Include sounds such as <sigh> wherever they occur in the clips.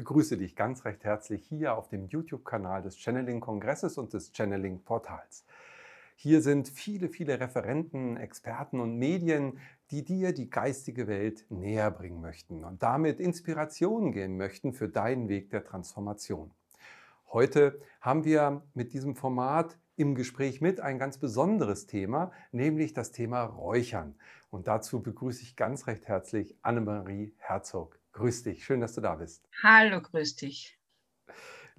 begrüße dich ganz recht herzlich hier auf dem YouTube-Kanal des Channeling-Kongresses und des Channeling-Portals. Hier sind viele, viele Referenten, Experten und Medien, die dir die geistige Welt näher bringen möchten und damit Inspiration geben möchten für deinen Weg der Transformation. Heute haben wir mit diesem Format im Gespräch mit ein ganz besonderes Thema, nämlich das Thema Räuchern. Und dazu begrüße ich ganz recht herzlich Annemarie Herzog. Grüß dich, schön, dass du da bist. Hallo, grüß dich.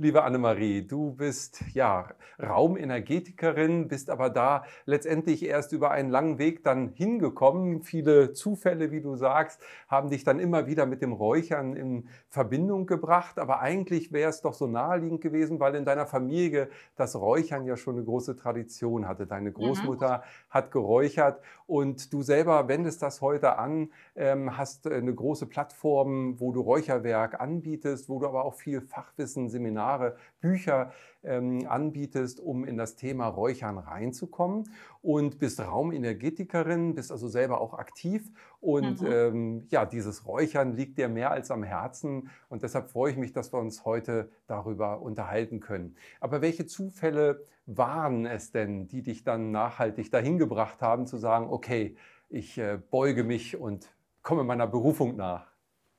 Liebe Annemarie, du bist ja Raumenergetikerin, bist aber da letztendlich erst über einen langen Weg dann hingekommen. Viele Zufälle, wie du sagst, haben dich dann immer wieder mit dem Räuchern in Verbindung gebracht. Aber eigentlich wäre es doch so naheliegend gewesen, weil in deiner Familie das Räuchern ja schon eine große Tradition hatte. Deine mhm. Großmutter mhm. hat geräuchert und du selber wendest das heute an, ähm, hast eine große Plattform, wo du Räucherwerk anbietest, wo du aber auch viel Fachwissen, Seminare Seminare, Bücher ähm, anbietest, um in das Thema Räuchern reinzukommen und bist Raumenergetikerin, bist also selber auch aktiv und mhm. ähm, ja, dieses Räuchern liegt dir mehr als am Herzen und deshalb freue ich mich, dass wir uns heute darüber unterhalten können. Aber welche Zufälle waren es denn, die dich dann nachhaltig dahin gebracht haben, zu sagen, okay, ich äh, beuge mich und komme meiner Berufung nach?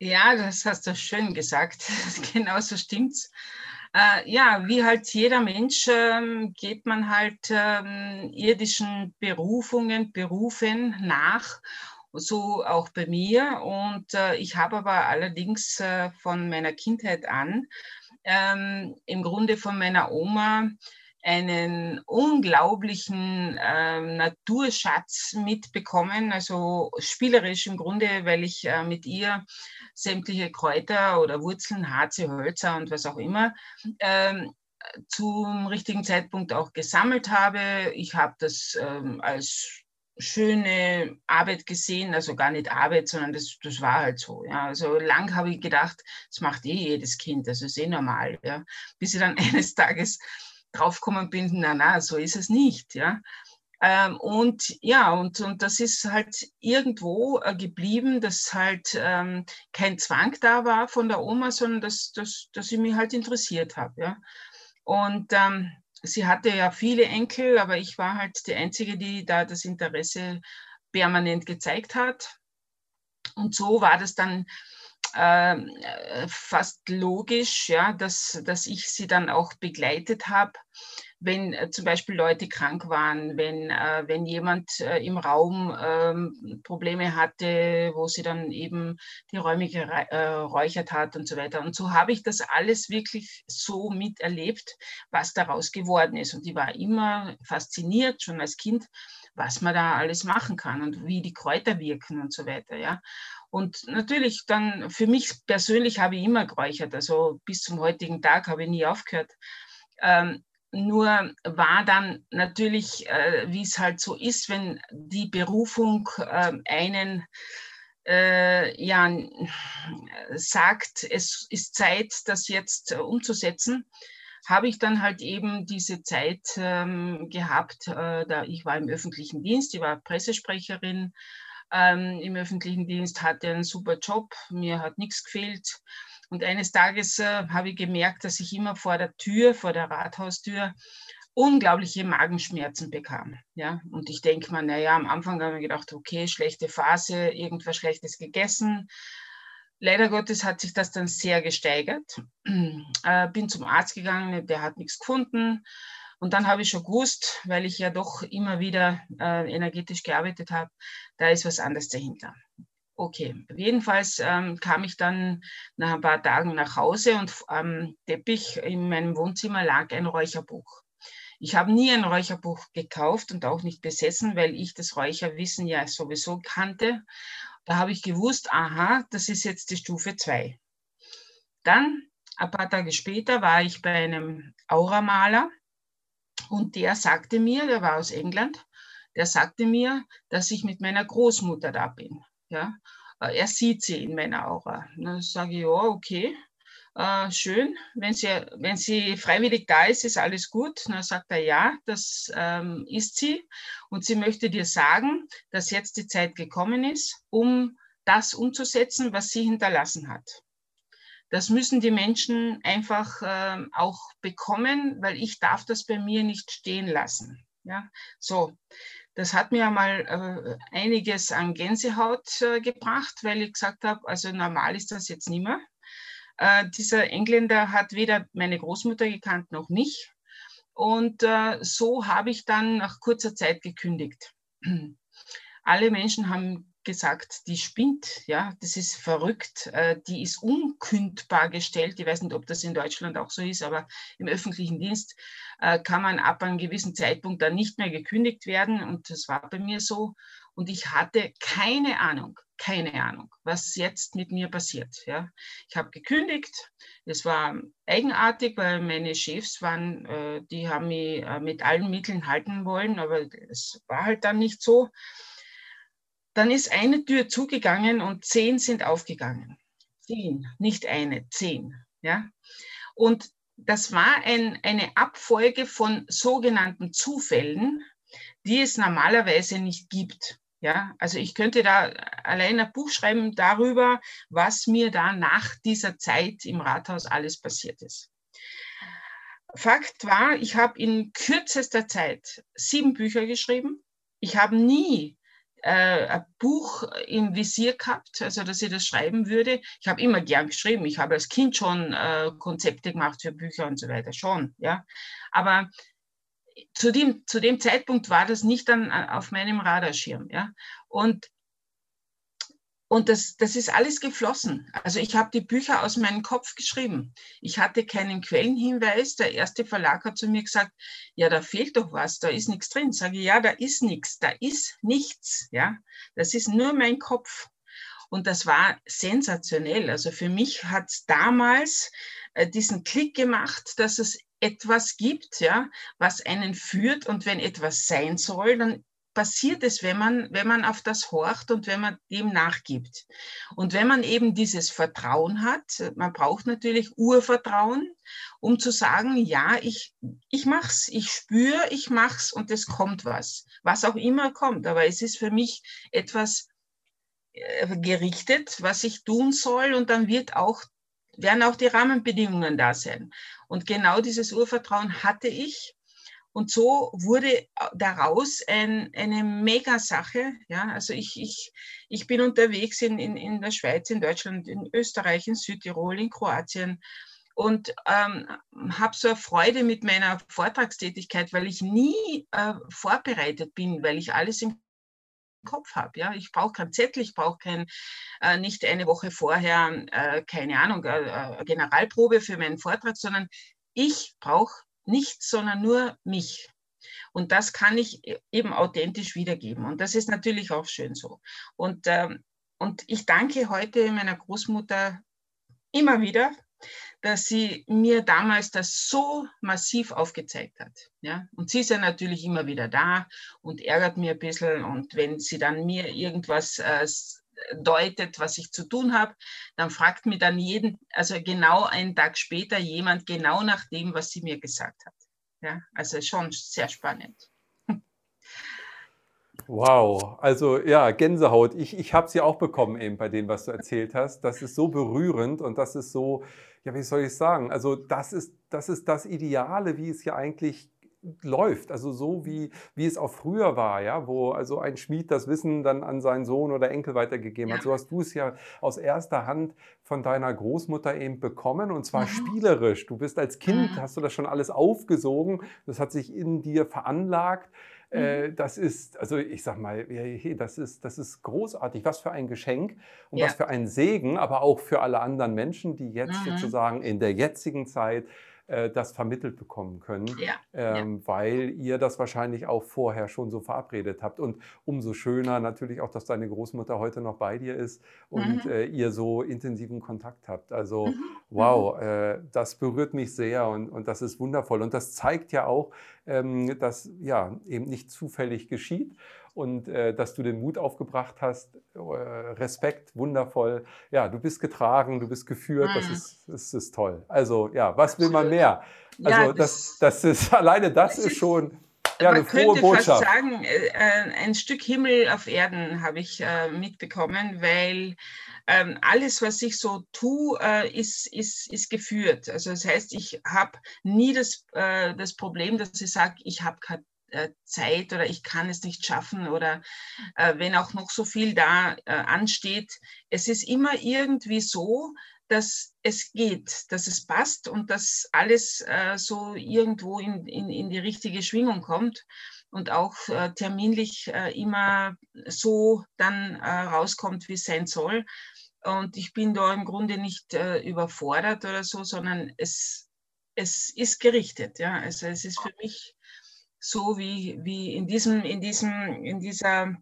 Ja, das hast du schön gesagt. <laughs> genau so stimmt's. Äh, ja, wie halt jeder Mensch ähm, geht man halt ähm, irdischen Berufungen, Berufen nach so auch bei mir. Und äh, ich habe aber allerdings äh, von meiner Kindheit an ähm, im Grunde von meiner Oma einen unglaublichen äh, Naturschatz mitbekommen, also spielerisch im Grunde, weil ich äh, mit ihr sämtliche Kräuter oder Wurzeln, Harze, Hölzer und was auch immer ähm, zum richtigen Zeitpunkt auch gesammelt habe. Ich habe das ähm, als schöne Arbeit gesehen, also gar nicht Arbeit, sondern das, das war halt so. Ja. Also lang habe ich gedacht, das macht eh jedes Kind, das ist eh normal. Ja. Bis ich dann <laughs> eines Tages draufgekommen bin, na, na, so ist es nicht, ja. Ähm, und ja, und, und das ist halt irgendwo äh, geblieben, dass halt ähm, kein Zwang da war von der Oma, sondern dass, dass, dass ich mich halt interessiert habe, ja. Und ähm, sie hatte ja viele Enkel, aber ich war halt die Einzige, die da das Interesse permanent gezeigt hat. Und so war das dann äh, fast logisch, ja, dass, dass ich sie dann auch begleitet habe, wenn äh, zum Beispiel Leute krank waren, wenn, äh, wenn jemand äh, im Raum ähm, Probleme hatte, wo sie dann eben die Räume geräuchert hat und so weiter. Und so habe ich das alles wirklich so miterlebt, was daraus geworden ist. Und ich war immer fasziniert, schon als Kind, was man da alles machen kann und wie die Kräuter wirken und so weiter. Ja. Und natürlich dann, für mich persönlich habe ich immer geräuchert, also bis zum heutigen Tag habe ich nie aufgehört. Ähm, nur war dann natürlich, äh, wie es halt so ist, wenn die Berufung äh, einen äh, ja, sagt, es ist Zeit, das jetzt umzusetzen, habe ich dann halt eben diese Zeit ähm, gehabt, äh, da ich war im öffentlichen Dienst, ich war Pressesprecherin, ähm, im öffentlichen Dienst, hatte einen super Job, mir hat nichts gefehlt. Und eines Tages äh, habe ich gemerkt, dass ich immer vor der Tür, vor der Rathaustür, unglaubliche Magenschmerzen bekam. Ja? Und ich denke mal, naja, am Anfang habe ich gedacht, okay, schlechte Phase, irgendwas Schlechtes gegessen. Leider Gottes hat sich das dann sehr gesteigert. <clears throat> Äh, bin zum Arzt gegangen, der hat nichts gefunden. Und dann habe ich schon gewusst, weil ich ja doch immer wieder äh, energetisch gearbeitet habe, da ist was anderes dahinter. Okay, jedenfalls ähm, kam ich dann nach ein paar Tagen nach Hause und am Teppich in meinem Wohnzimmer lag ein Räucherbuch. Ich habe nie ein Räucherbuch gekauft und auch nicht besessen, weil ich das Räucherwissen ja sowieso kannte. Da habe ich gewusst, aha, das ist jetzt die Stufe 2. Dann, ein paar Tage später, war ich bei einem Auramaler und der sagte mir, der war aus England, der sagte mir, dass ich mit meiner Großmutter da bin. Ja? Äh, er sieht sie in meiner Aura. Dann sage ich, ja, okay, äh, schön. Wenn sie, wenn sie freiwillig da ist, ist alles gut. Dann sagt er, ja, das ähm, ist sie. Und sie möchte dir sagen, dass jetzt die Zeit gekommen ist, um das umzusetzen, was sie hinterlassen hat. Das müssen die Menschen einfach äh, auch bekommen, weil ich darf das bei mir nicht stehen lassen. Ja, so. Das hat mir einmal äh, einiges an Gänsehaut äh, gebracht, weil ich gesagt habe, also normal ist das jetzt nicht mehr. Äh, dieser Engländer hat weder meine Großmutter gekannt noch mich. Und äh, so habe ich dann nach kurzer Zeit gekündigt. <clears throat> Alle Menschen haben gesagt, die spinnt, ja, das ist verrückt, äh, die ist unkündbar gestellt. Ich weiß nicht, ob das in Deutschland auch so ist, aber im öffentlichen Dienst äh, kann man ab einem gewissen Zeitpunkt dann nicht mehr gekündigt werden und das war bei mir so. Und ich hatte keine Ahnung, keine Ahnung, was jetzt mit mir passiert. Ja. Ich habe gekündigt. Es war eigenartig, weil meine Chefs waren, äh, die haben mich mit allen Mitteln halten wollen, aber es war halt dann nicht so. Dann ist eine Tür zugegangen und zehn sind aufgegangen. Zehn, nicht eine, zehn. Ja? Und das war ein, eine Abfolge von sogenannten Zufällen, die es normalerweise nicht gibt. Ja, also ich könnte da allein ein Buch schreiben darüber, was mir da nach dieser Zeit im Rathaus alles passiert ist. Fakt war, ich habe in kürzester Zeit sieben Bücher geschrieben. Ich habe nie äh, ein Buch im Visier gehabt, also dass ich das schreiben würde. Ich habe immer gern geschrieben. Ich habe als Kind schon äh, Konzepte gemacht für Bücher und so weiter, schon, ja. Aber zu dem, zu dem Zeitpunkt war das nicht dann äh, auf meinem Radarschirm, ja. Und und das, das ist alles geflossen. Also ich habe die Bücher aus meinem Kopf geschrieben. Ich hatte keinen Quellenhinweis. Der erste Verlag hat zu mir gesagt, ja, da fehlt doch was, da ist nichts drin. Sage ich, ja, da ist nichts, da ist nichts. Ja, das ist nur mein Kopf. Und das war sensationell. Also für mich hat es damals äh, diesen Klick gemacht, dass es etwas gibt, ja, was einen führt. Und wenn etwas sein soll, dann passiert es, wenn man, wenn man auf das horcht und wenn man dem nachgibt. Und wenn man eben dieses Vertrauen hat, man braucht natürlich Urvertrauen, um zu sagen, ja, ich, ich mach's, ich spüre, ich mach's und es kommt was. Was auch immer kommt. Aber es ist für mich etwas äh, gerichtet, was ich tun soll und dann wird auch, werden auch die Rahmenbedingungen da sein. Und genau dieses Urvertrauen hatte ich und so wurde äh, daraus ein, eine Mega-Sache. Ja? Also ich, ich, ich bin unterwegs in, in, in der Schweiz, in Deutschland, in Österreich, in Südtirol, in Kroatien und ähm, habe so eine Freude mit meiner Vortragstätigkeit, weil ich nie äh, vorbereitet bin, weil ich alles im Kopf habe. Ja? Ich brauche kein Zettel, ich brauche kein, äh, nicht eine Woche vorher, äh, keine Ahnung, äh, äh Generalprobe für meinen Vortrag, sondern ich brauche nichts, sondern nur mich. Und das kann ich e-, eben authentisch wiedergeben. Und das ist natürlich auch schön so. Und, ähm, und ich danke heute meiner Großmutter immer wieder, dass sie mir damals das so massiv aufgezeigt hat. Ja? Und sie ist ja natürlich immer wieder da und ärgert mir ein bisschen. Und wenn sie dann mir irgendwas äh, deutet, was ich zu tun habe, dann fragt mir dann jeden, also genau einen Tag später jemand genau nach dem, was sie mir gesagt hat. Ja, also schon sehr spannend. Wow, also ja, Gänsehaut. Ich, ich habe sie auch bekommen eben bei dem, was du erzählt hast. Das ist so berührend und das ist so, ja, wie soll ich sagen? Also das ist, das ist das Ideale, wie es ja eigentlich läuft, also so wie, wie es auch früher war, ja, wo also ein Schmied das Wissen dann an seinen Sohn oder Enkel weitergegeben ja. hat. So hast du es ja aus erster Hand von deiner Großmutter eben bekommen und zwar mhm. spielerisch. Du bist als Kind, mhm. hast du das schon alles aufgesogen, das hat sich in dir veranlagt. Äh, mhm. Das ist, also ich sag mal, das ist, das ist großartig. Was für ein Geschenk und ja. was für ein Segen, aber auch für alle anderen Menschen, die jetzt mhm. sozusagen in der jetzigen Zeit äh, das vermittelt bekommen können, ja, ähm, ja. weil ihr das wahrscheinlich auch vorher schon so verabredet habt. Und umso schöner natürlich auch, dass deine Großmutter heute noch bei dir ist und mhm. äh, ihr so intensiven Kontakt habt. Also mhm. wow, mhm. äh, das berührt mich sehr und, und das ist wundervoll. Und das zeigt ja auch, ähm, dass ja eben nicht zufällig geschieht und äh, dass du den Mut aufgebracht hast. Äh, Respekt, wundervoll. Ja, du bist getragen, du bist geführt, mhm. das, ist, das ist toll. Also ja, was will man mehr? Also ja, das, das, ist <laughs> alleine das, das ist schon ja, eine frohe könnte Botschaft. fast sagen, äh, äh, ein Stück Himmel auf Erden habe ich äh, mitbekommen, weil ähm, alles, was ich so tue, ist, ist, ist geführt. Also das heißt, ich habe nie das, das Problem, dass ich sage, ich habe keine äh, Zeit oder ich kann es nicht schaffen oder äh, wenn auch noch so viel da äh, ansteht. Es ist immer irgendwie so, dass es geht, dass es passt und dass alles äh, so irgendwo in, in, in die richtige Schwingung kommt und auch äh, terminlich äh, immer so dann äh, rauskommt, wie es sein soll. Und ich bin da im Grunde nicht äh, überfordert oder so, sondern es, es ist gerichtet. Ja? Also es ist für mich so wie, wie in, diesem, in, diesem, in dieser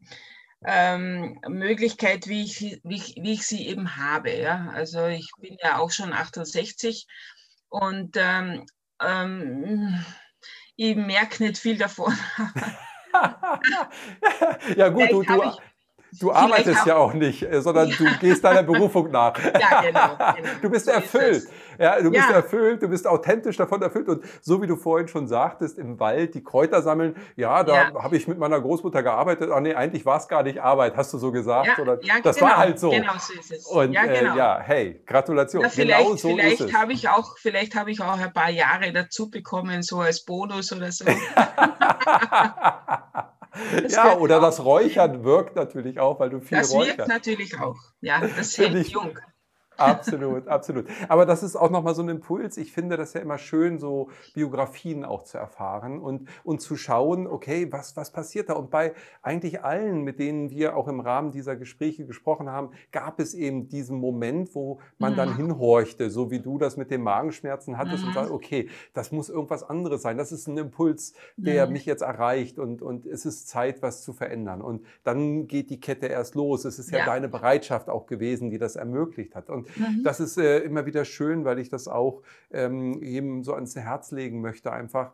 ähm, Möglichkeit, wie ich, wie, ich, wie ich sie eben habe. Ja? Also ich bin ja auch schon 68 und ähm, ähm, ich merke nicht viel davon. <laughs> ja gut, du, du, Du arbeitest ja auch nicht, äh, sondern du gehst deiner Berufung nach. <laughs> Ja, genau. genau. Du bist so erfüllt. Ja, du bist ja. erfüllt, du bist authentisch davon erfüllt. Und so wie du vorhin schon sagtest, im Wald die Kräuter sammeln, ja, da ja. habe ich mit meiner Großmutter gearbeitet. Ach nee, eigentlich war es gar nicht Arbeit, hast du so gesagt. Ja, Oder, ja, das genau, war halt so. Genau so ist es. Und ja, äh, genau. äh, ja hey, Gratulation. Na, vielleicht genau so vielleicht habe ich auch, vielleicht habe ich auch ein paar Jahre dazu bekommen, so als Bonus oder so. <laughs> <laughs> <laughs> ja, oder das Räuchern wirkt natürlich auch, weil du viel das räucherst. Das wirkt natürlich auch. Ja, das hält jung. Absolut, absolut. Aber das ist auch nochmal so ein Impuls. Ich finde das ja immer schön, so Biografien auch zu erfahren und, und zu schauen, okay, was, was passiert da? Und bei eigentlich allen, mit denen wir auch im Rahmen dieser Gespräche gesprochen haben, gab es eben diesen Moment, wo man mhm. dann hinhorchte, so wie du das mit den Magenschmerzen hattest mhm. und sagst, okay, das muss irgendwas anderes sein. Das ist ein Impuls, der mhm. mich jetzt erreicht und, und es ist Zeit, was zu verändern. Und dann geht die Kette erst los. Es ist ja, ja. deine Bereitschaft auch gewesen, die das ermöglicht hat. Und Mhm. Das ist äh, immer wieder schön, weil ich das auch ähm, jedem so ans Herz legen möchte, einfach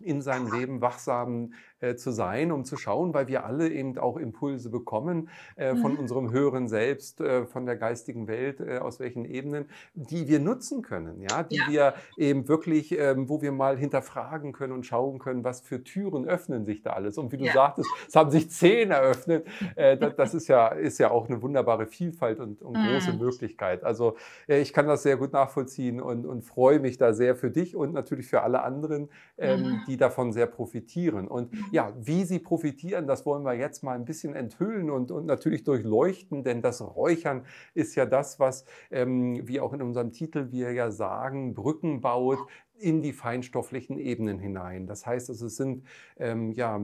in seinem Leben wachsam äh, zu sein, um zu schauen, weil wir alle eben auch Impulse bekommen äh, von mhm. unserem höheren Selbst, äh, von der geistigen Welt, äh, aus welchen Ebenen, die wir nutzen können, ja, die ja. wir eben wirklich, ähm, wo wir mal hinterfragen können und schauen können, was für Türen öffnen sich da alles. Und wie du ja. sagtest, es haben sich zehn eröffnet. <laughs> Äh, das, das, ist ja ist ja auch eine wunderbare Vielfalt und, und mhm. große Möglichkeit. Also ich kann das sehr gut nachvollziehen und, und freue mich da sehr für dich und natürlich für alle anderen, ähm, mhm. die davon sehr profitieren. Und ja, wie sie profitieren, das wollen wir jetzt mal ein bisschen enthüllen und, und natürlich durchleuchten, denn das Räuchern ist ja das, was, ähm, wie auch in unserem Titel wir ja sagen, Brücken baut in die feinstofflichen Ebenen hinein. Das heißt, also es sind, ähm, ja,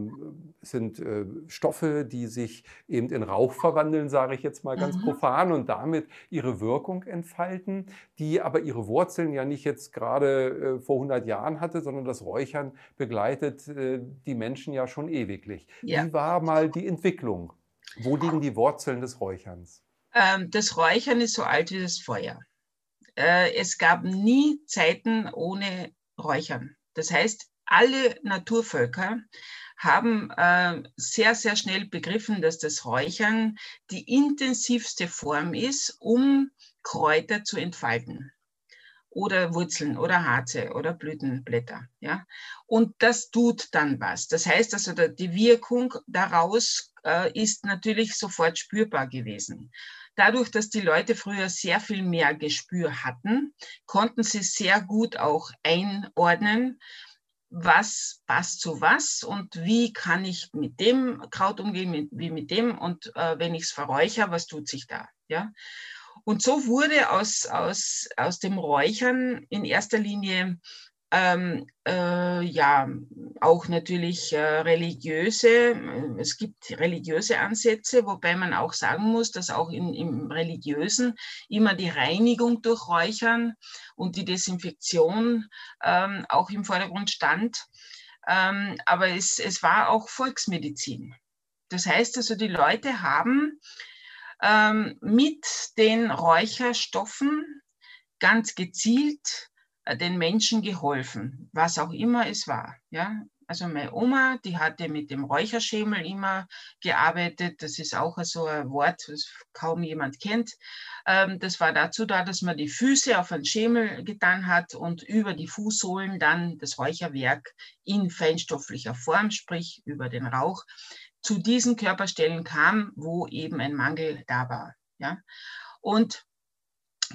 sind äh, Stoffe, die sich eben in Rauch verwandeln, sage ich jetzt mal ganz mhm. profan, und damit ihre Wirkung entfalten, die aber ihre Wurzeln ja nicht jetzt gerade äh, vor 100 Jahren hatte, sondern das Räuchern begleitet äh, die Menschen ja schon ewiglich. Ja. Wie war mal die Entwicklung? Wo liegen die Wurzeln des Räucherns? Ähm, das Räuchern ist so alt wie das Feuer äh, es gab nie Zeiten ohne Räuchern. Das heißt, alle Naturvölker haben äh, sehr, sehr schnell begriffen, dass das Räuchern die intensivste Form ist, um Kräuter zu entfalten oder Wurzeln oder Harze oder Blütenblätter. Ja? Und das tut dann was. Das heißt also, die Wirkung daraus äh, ist natürlich sofort spürbar gewesen. Dadurch, dass die Leute früher sehr viel mehr Gespür hatten, konnten sie sehr gut auch einordnen, was passt zu was und wie kann ich mit dem Kraut umgehen, wie mit dem und äh, wenn ich es verräuchere, was tut sich da? Ja? Und so wurde aus, aus, aus dem Räuchern in erster Linie ähm, äh, ja, auch natürlich äh, religiöse, es gibt religiöse Ansätze, wobei man auch sagen muss, dass auch in, im Religiösen immer die Reinigung durch Räuchern und die Desinfektion ähm, auch im Vordergrund stand. Ähm, aber es, es war auch Volksmedizin. Das heißt also, die Leute haben ähm, mit den Räucherstoffen ganz gezielt äh, den Menschen geholfen, was auch immer es war. Ja? Also meine Oma, die hatte mit dem Räucherschemel immer gearbeitet. Das ist auch so ein Wort, das kaum jemand kennt. Ähm, das war dazu da, dass man die Füße auf einen Schemel getan hat und über die Fußsohlen dann das Räucherwerk in feinstofflicher Form, sprich über den Rauch, zu diesen Körperstellen kam, wo eben ein Mangel da war. Ja? Und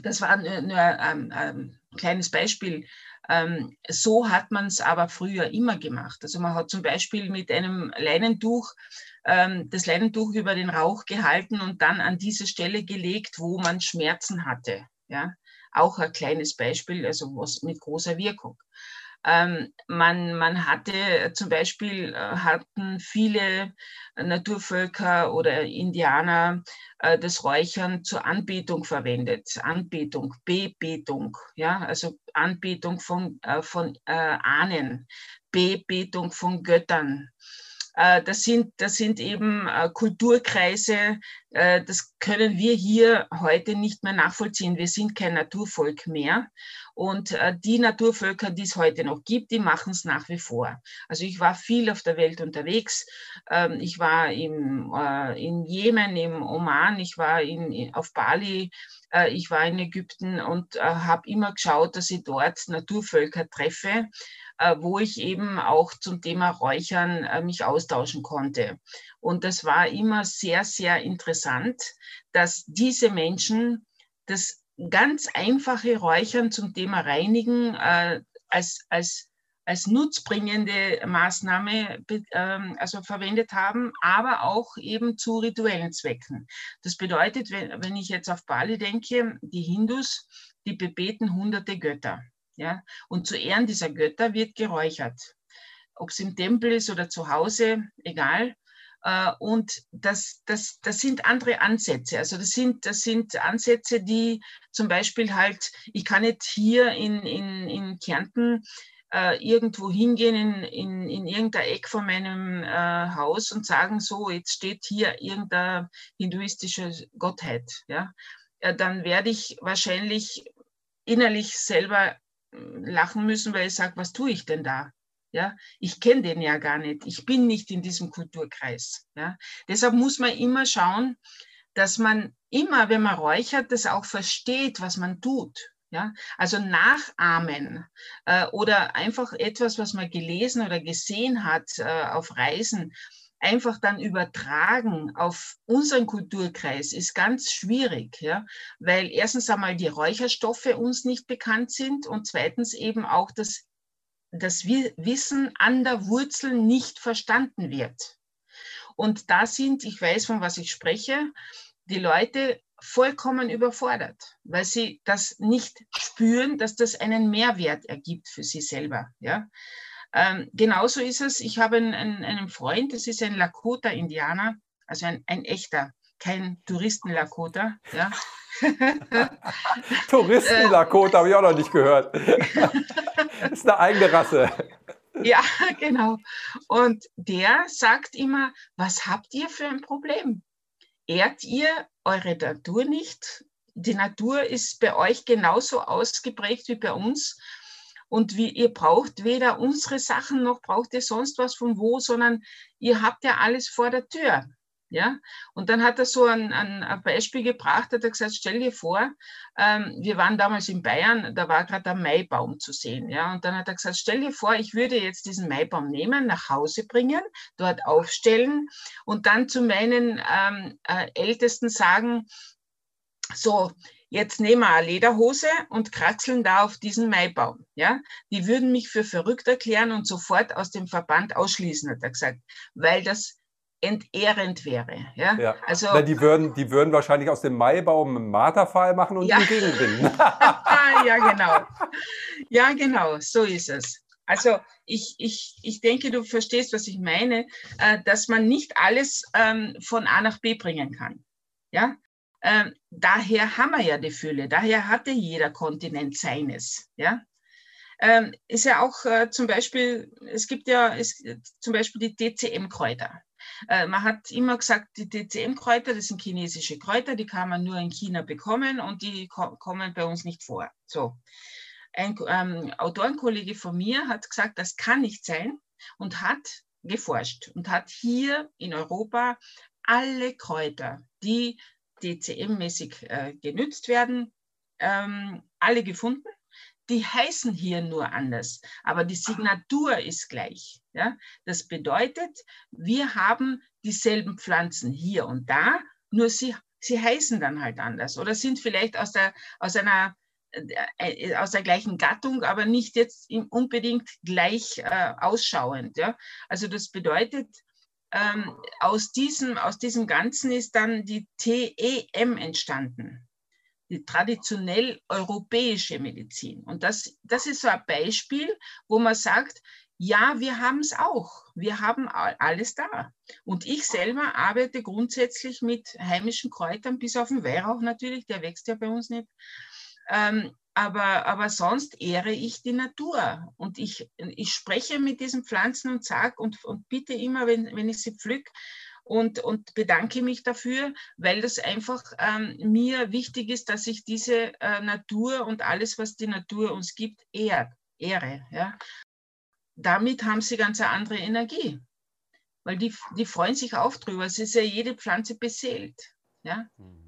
das war nur, nur ein, ein kleines Beispiel. Ähm, so hat man es aber früher immer gemacht. Also man hat zum Beispiel mit einem Leinentuch ähm, das Leinentuch über den Rauch gehalten und dann an diese Stelle gelegt, wo man Schmerzen hatte. Ja? Auch ein kleines Beispiel, also was mit großer Wirkung. Ähm, man, man hatte zum Beispiel, äh, hatten viele Naturvölker oder Indianer äh, das Räuchern zur Anbetung verwendet. Anbetung, Bebetung, ja, also Anbetung von, äh, von äh, Ahnen, Bebetung von Göttern. Äh, das sind, das sind eben äh, Kulturkreise, äh, das können wir hier heute nicht mehr nachvollziehen. Wir sind kein Naturvolk mehr. Und die Naturvölker, die es heute noch gibt, die machen es nach wie vor. Also ich war viel auf der Welt unterwegs. Ähm, ich war im, in Jemen, im Oman, ich war in, auf Bali, ich war in Ägypten und habe immer geschaut, dass ich dort Naturvölker treffe wo ich eben auch zum Thema Räuchern äh, mich austauschen konnte. Und das war immer sehr, sehr interessant, dass diese Menschen das ganz einfache Räuchern zum Thema Reinigen äh, als, als, als nutzbringende Maßnahme ähm, also verwendet haben, aber auch eben zu rituellen Zwecken. Das bedeutet, wenn, wenn ich jetzt auf Bali denke, die Hindus, die bebeten hunderte Götter. Ja? Und zu Ehren dieser Götter wird geräuchert. Ob es im Tempel ist oder zu Hause, egal. Äh, und das, das, das sind andere Ansätze. Also das sind, das sind Ansätze, die zum Beispiel halt, ich kann nicht hier in, in, in Kärnten äh, irgendwo hingehen in, in, in irgendein Eck von meinem äh, Haus und sagen, so, jetzt steht hier irgendeine hinduistische Gottheit. Ja? ja dann werde ich wahrscheinlich innerlich selber lachen müssen, weil ich sage, was tue ich denn da? Ja, ich kenne den ja gar nicht. Ich bin nicht in diesem Kulturkreis. Ja, deshalb muss man immer schauen, dass man immer, wenn man räuchert, das auch versteht, was man tut. Ja, also nachahmen äh, oder einfach etwas, was man gelesen oder gesehen hat äh, auf Reisen, einfach dann übertragen auf unseren Kulturkreis ist ganz schwierig, ja, weil erstens einmal die Räucherstoffe uns nicht bekannt sind und zweitens eben auch das, das Wissen an der Wurzel nicht verstanden wird. Und da sind, ich weiß, von was ich spreche, die Leute vollkommen überfordert, weil sie das nicht spüren, dass das einen Mehrwert ergibt für sie selber. Ja? Ähm, genauso ist es, ich habe einen, einen Freund, das ist ein Lakota-Indianer, also ein, ein echter, kein Touristen-Lakota. Ja. <laughs> Touristen-Lakota habe ich auch noch nicht gehört. das <laughs> ist eine eigene Rasse. <laughs> Ja, genau. Und der sagt immer, was habt ihr für ein Problem? Ehrt ihr eure Natur nicht? Die Natur ist bei euch genauso ausgeprägt wie bei uns. Und wie, ihr braucht weder unsere Sachen noch braucht ihr sonst was von wo, sondern ihr habt ja alles vor der Tür. Ja, und dann hat er so ein, ein, Beispiel gebracht, hat er gesagt, stell dir vor, ähm, wir waren damals in Bayern, da war gerade ein Maibaum zu sehen, ja, und dann hat er gesagt, stell dir vor, ich würde jetzt diesen Maibaum nehmen, nach Hause bringen, dort aufstellen und dann zu meinen ähm, äh, Ältesten sagen, so, jetzt nehmen wir eine Lederhose und kraxeln da auf diesen Maibaum. Ja? Die würden mich für verrückt erklären und sofort aus dem Verband ausschließen, hat er gesagt, weil das entehrend wäre. Ja? ja. Also, Na, die, würden, die würden wahrscheinlich aus dem Maibaum einen Marterpfahl machen und ja. ihn gegenbringen. <laughs> <laughs> ja, genau. Ja, genau, so ist es. Also ich, ich, ich denke, du verstehst, was ich meine, äh, dass man nicht alles ähm, von A nach B bringen kann. Ja, ähm, daher haben wir ja die Fülle, daher hatte jeder Kontinent seines. Ja? Ähm, ist ja auch äh, zum Beispiel, es gibt ja es, zum Beispiel die DCM-Kräuter. Äh, man hat immer gesagt, die DCM-Kräuter, das sind chinesische Kräuter, die kann man nur in China bekommen und die ko kommen bei uns nicht vor. So. Ein ähm, Autorenkollege von mir hat gesagt, das kann nicht sein, und hat geforscht und hat hier in Europa alle Kräuter, die DCM-mäßig äh, genützt werden, ähm, alle gefunden. Die heißen hier nur anders, aber die Signatur ist gleich. Ja? Das bedeutet, wir haben dieselben Pflanzen hier und da, nur sie, sie heißen dann halt anders oder sind vielleicht aus, der, aus einer äh, aus der gleichen Gattung, aber nicht jetzt unbedingt gleich äh, ausschauend. Ja? Also das bedeutet, ähm, aus, diesem, aus diesem Ganzen ist dann die TEM entstanden, die traditionell europäische Medizin. Und das, das ist so ein Beispiel, wo man sagt, ja, wir haben es auch. Wir haben alles da. Und ich selber arbeite grundsätzlich mit heimischen Kräutern, bis auf den Weihrauch natürlich, der wächst ja bei uns nicht. Ähm, aber, aber sonst ehre ich die Natur. Und ich, ich spreche mit diesen Pflanzen und sage und, und bitte immer, wenn, wenn ich sie pflück, und, und bedanke mich dafür, weil das einfach ähm, mir wichtig ist, dass ich diese äh, Natur und alles, was die Natur uns gibt, ehrt, ehre. Ja? Damit haben sie ganz eine andere Energie, weil die, die freuen sich auch drüber. Es ist ja jede Pflanze beseelt. Ja? Mhm.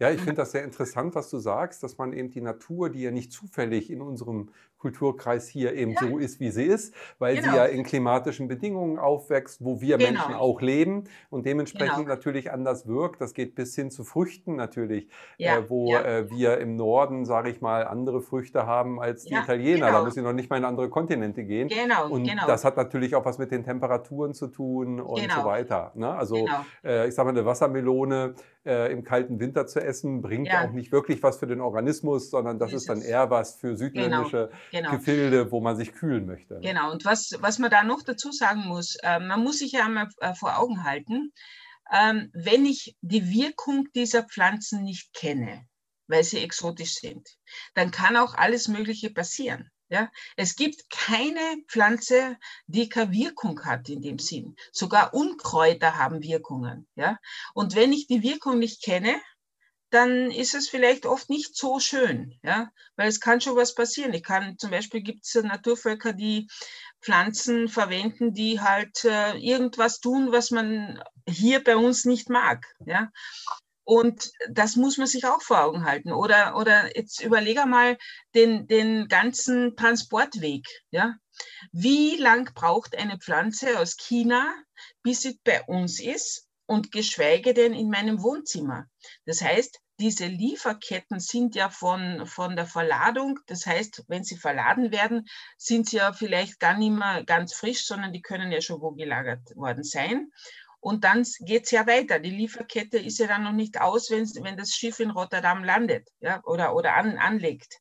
Ja, ich finde das sehr interessant, was du sagst, dass man eben die Natur, die ja nicht zufällig in unserem Kulturkreis hier eben ja. so ist, wie sie ist, weil genau. sie ja in klimatischen Bedingungen aufwächst, wo wir genau. Menschen auch leben und dementsprechend genau. natürlich anders wirkt. Das geht bis hin zu Früchten natürlich, ja. äh, wo ja. äh, wir im Norden, sage ich mal, andere Früchte haben als die Italiener. Da genau. müssen sie noch nicht mal in andere Kontinente gehen. Genau, und genau. das hat natürlich auch was mit den Temperaturen zu tun und so genau. weiter. Ne? Also äh, ich sage mal, eine Wassermelone äh, im kalten Winter zu essen, bringt auch nicht wirklich was für den Organismus, sondern das ist, ist dann eher was für südländische genau. Gefilde, wo man sich kühlen möchte. Genau, und was, was man da noch dazu sagen muss, äh, man muss sich ja einmal äh, vor Augen halten, ähm, wenn ich die Wirkung dieser Pflanzen nicht kenne, weil sie exotisch sind, dann kann auch alles Mögliche passieren. Ja, es gibt keine Pflanze, die keine Wirkung hat in dem Sinn. Sogar Unkräuter haben Wirkungen. Ja, und wenn ich die Wirkung nicht kenne, dann ist es vielleicht oft nicht so schön, ja, weil es kann schon was passieren. Ich kann zum Beispiel gibt es Naturvölker, die Pflanzen verwenden, die halt äh, irgendwas tun, was man hier bei uns nicht mag, ja. Und das muss man sich auch vor Augen halten. Oder, oder jetzt überlege mal den, den ganzen Transportweg. Ja? Wie lang braucht eine Pflanze aus China, bis sie bei uns ist? Und geschweige denn in meinem Wohnzimmer. Das heißt, diese Lieferketten sind ja von, von der Verladung, das heißt, wenn sie verladen werden, sind sie ja vielleicht gar nicht mehr ganz frisch, sondern die können ja schon wo gelagert worden sein. Und dann geht es ja weiter. Die Lieferkette ist ja dann noch nicht aus, wenn, das Schiff in Rotterdam landet ja, oder, oder an, anlegt.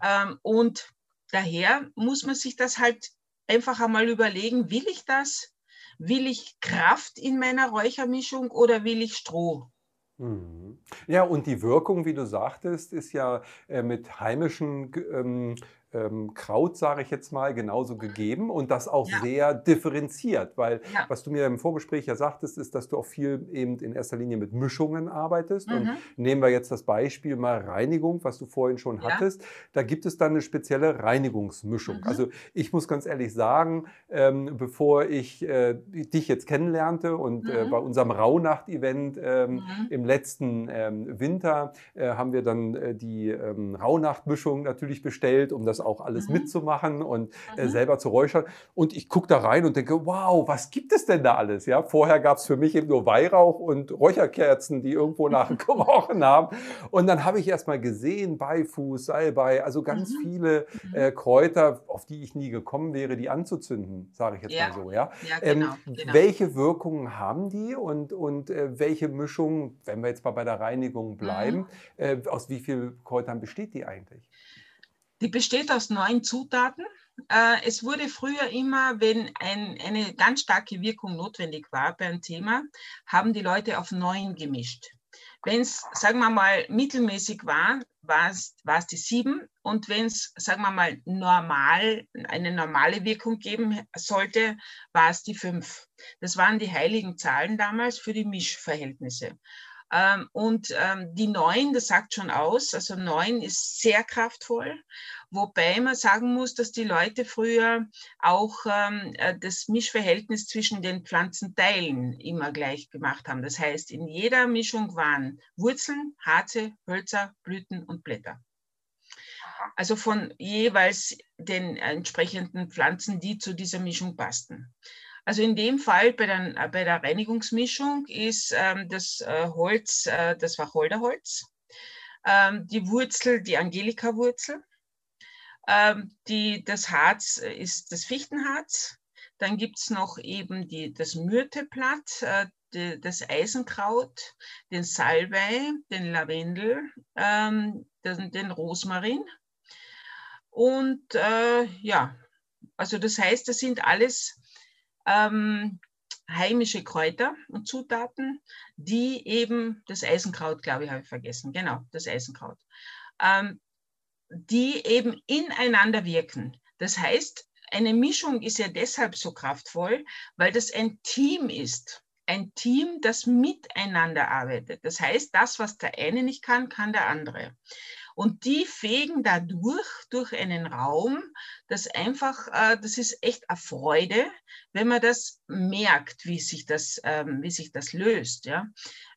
Ähm, und daher muss man sich das halt einfach einmal überlegen, will ich das? Will ich Kraft in meiner Räuchermischung oder will ich Stroh? Mhm. Ja, und die Wirkung, wie du sagtest, ist ja äh, mit heimischen ähm, ähm, Kraut, sage ich jetzt mal, genauso gegeben und das auch ja. sehr differenziert, weil ja. was du mir im Vorgespräch ja sagtest, ist, dass du auch viel eben in erster Linie mit Mischungen arbeitest. Mhm. Und nehmen wir jetzt das Beispiel mal Reinigung, was du vorhin schon ja. hattest. Da gibt es dann eine spezielle Reinigungsmischung. Mhm. Also ich muss ganz ehrlich sagen, ähm, bevor ich äh, dich jetzt kennenlernte und äh, mhm. äh, bei unserem Rauhnacht-Event ähm, mhm. im letzten ähm, Winter äh, haben wir dann äh, die ähm, Rauhnacht-Mischung natürlich bestellt, um das auch alles mhm. mitzumachen und äh, mhm. selber zu räuchern. Und ich gucke da rein und denke, wow, was gibt es denn da alles? Ja, vorher gab es für mich eben nur Weihrauch und Räucherkerzen, die irgendwo <laughs> nachgerochen haben. Und dann habe ich erst mal gesehen, Beifuß, Salbei, also ganz mhm. viele mhm. äh, Kräuter, auf die ich nie gekommen wäre, die anzuzünden, sage ich jetzt ja. mal so. Ja, ja genau, ähm, genau. Welche Wirkungen haben die und, und äh, welche Mischung, wenn wir jetzt mal bei der Reinigung bleiben, mhm. äh, aus wie vielen Kräutern besteht die eigentlich? Die besteht aus neun Zutaten. Äh, es wurde früher immer, wenn ein, eine ganz starke Wirkung notwendig war beim Thema, haben die Leute auf neun gemischt. Wenn es, sagen wir mal, mittelmäßig war, war es die sieben. Und wenn es, sagen wir mal, normal, eine normale Wirkung geben sollte, war es die fünf. Das waren die heiligen Zahlen damals für die Mischverhältnisse. Ähm, und ähm, die 9, das sagt schon aus, also 9 ist sehr kraftvoll, wobei man sagen muss, dass die Leute früher auch ähm, äh, das Mischverhältnis zwischen den Pflanzenteilen immer gleich gemacht haben. Das heißt, in jeder Mischung waren Wurzeln, Harze, Hölzer, Blüten und Blätter. Also von jeweils den entsprechenden Pflanzen, die zu dieser Mischung passten. Also in dem Fall bei der, bei der Reinigungsmischung ist ähm, das äh, Holz äh, das Wacholderholz, ähm, die Wurzel die Angelika-Wurzel, ähm, das Harz ist das Fichtenharz, dann gibt es noch eben die, das Myrteblatt, äh, die, das Eisenkraut, den Salbei, den Lavendel, ähm, den, den Rosmarin. Und äh, ja, also das heißt, das sind alles ähm, heimische Kräuter und Zutaten, die eben das Eisenkraut, glaube ich, habe ich vergessen, genau, das Eisenkraut, ähm, die eben ineinander wirken. Das heißt, eine Mischung ist ja deshalb so kraftvoll, weil das ein Team ist. Ein Team, das miteinander arbeitet. Das heißt, das, was der eine nicht kann, kann der andere. Und die fegen dadurch, durch einen Raum, das einfach, äh, das ist echt eine Freude, wenn man das merkt, wie sich das, ähm, wie sich das löst. Ja?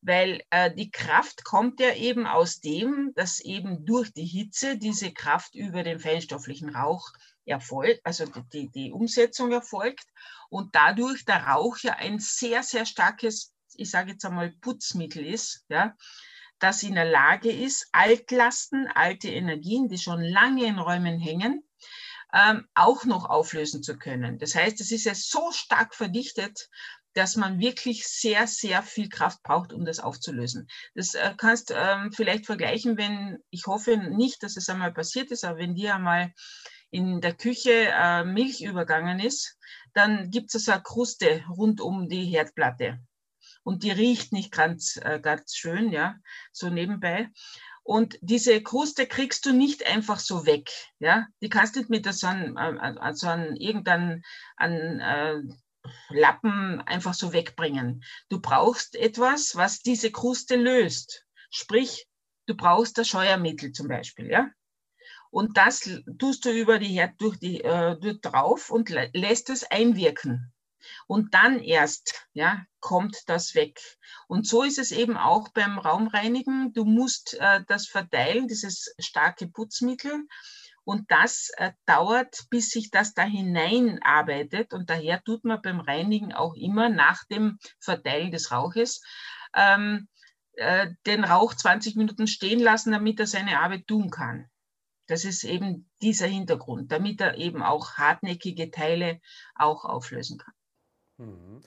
Weil äh, die Kraft kommt ja eben aus dem, dass eben durch die Hitze diese Kraft über den feinstofflichen Rauch erfolgt, also die, die Umsetzung erfolgt und dadurch der Rauch ja ein sehr, sehr starkes, ich sage jetzt einmal, Putzmittel ist, ja, das in der Lage ist, Altlasten, alte Energien, die schon lange in Räumen hängen, ähm, auch noch auflösen zu können. Das heißt, es ist ja so stark verdichtet, dass man wirklich sehr, sehr viel Kraft braucht, um das aufzulösen. Das äh, kannst ähm, vielleicht vergleichen, wenn, ich hoffe nicht, dass es einmal passiert ist, aber wenn dir einmal in der Küche äh, Milch übergangen ist, dann gibt es eine Kruste rund um die Herdplatte und die riecht nicht ganz, äh, ganz schön, ja, so nebenbei. Und diese Kruste kriegst du nicht einfach so weg, ja. Die kannst nicht mit so einem, äh, so einem irgendeinem an, äh, Lappen einfach so wegbringen. Du brauchst etwas, was diese Kruste löst. Sprich, du brauchst das Scheuermittel zum Beispiel, ja. Und das tust du über die Herd durch die äh, durch drauf und lässt es einwirken. Und dann erst ja, kommt das weg. Und so ist es eben auch beim Raumreinigen. Du musst äh, das verteilen, dieses starke Putzmittel. Und das äh, dauert, bis sich das da hineinarbeitet. Und daher tut man beim Reinigen auch immer nach dem Verteilen des Rauches ähm, äh, den Rauch 20 Minuten stehen lassen, damit er seine Arbeit tun kann. Das ist eben dieser Hintergrund, damit er eben auch hartnäckige Teile auch auflösen kann. Mhm.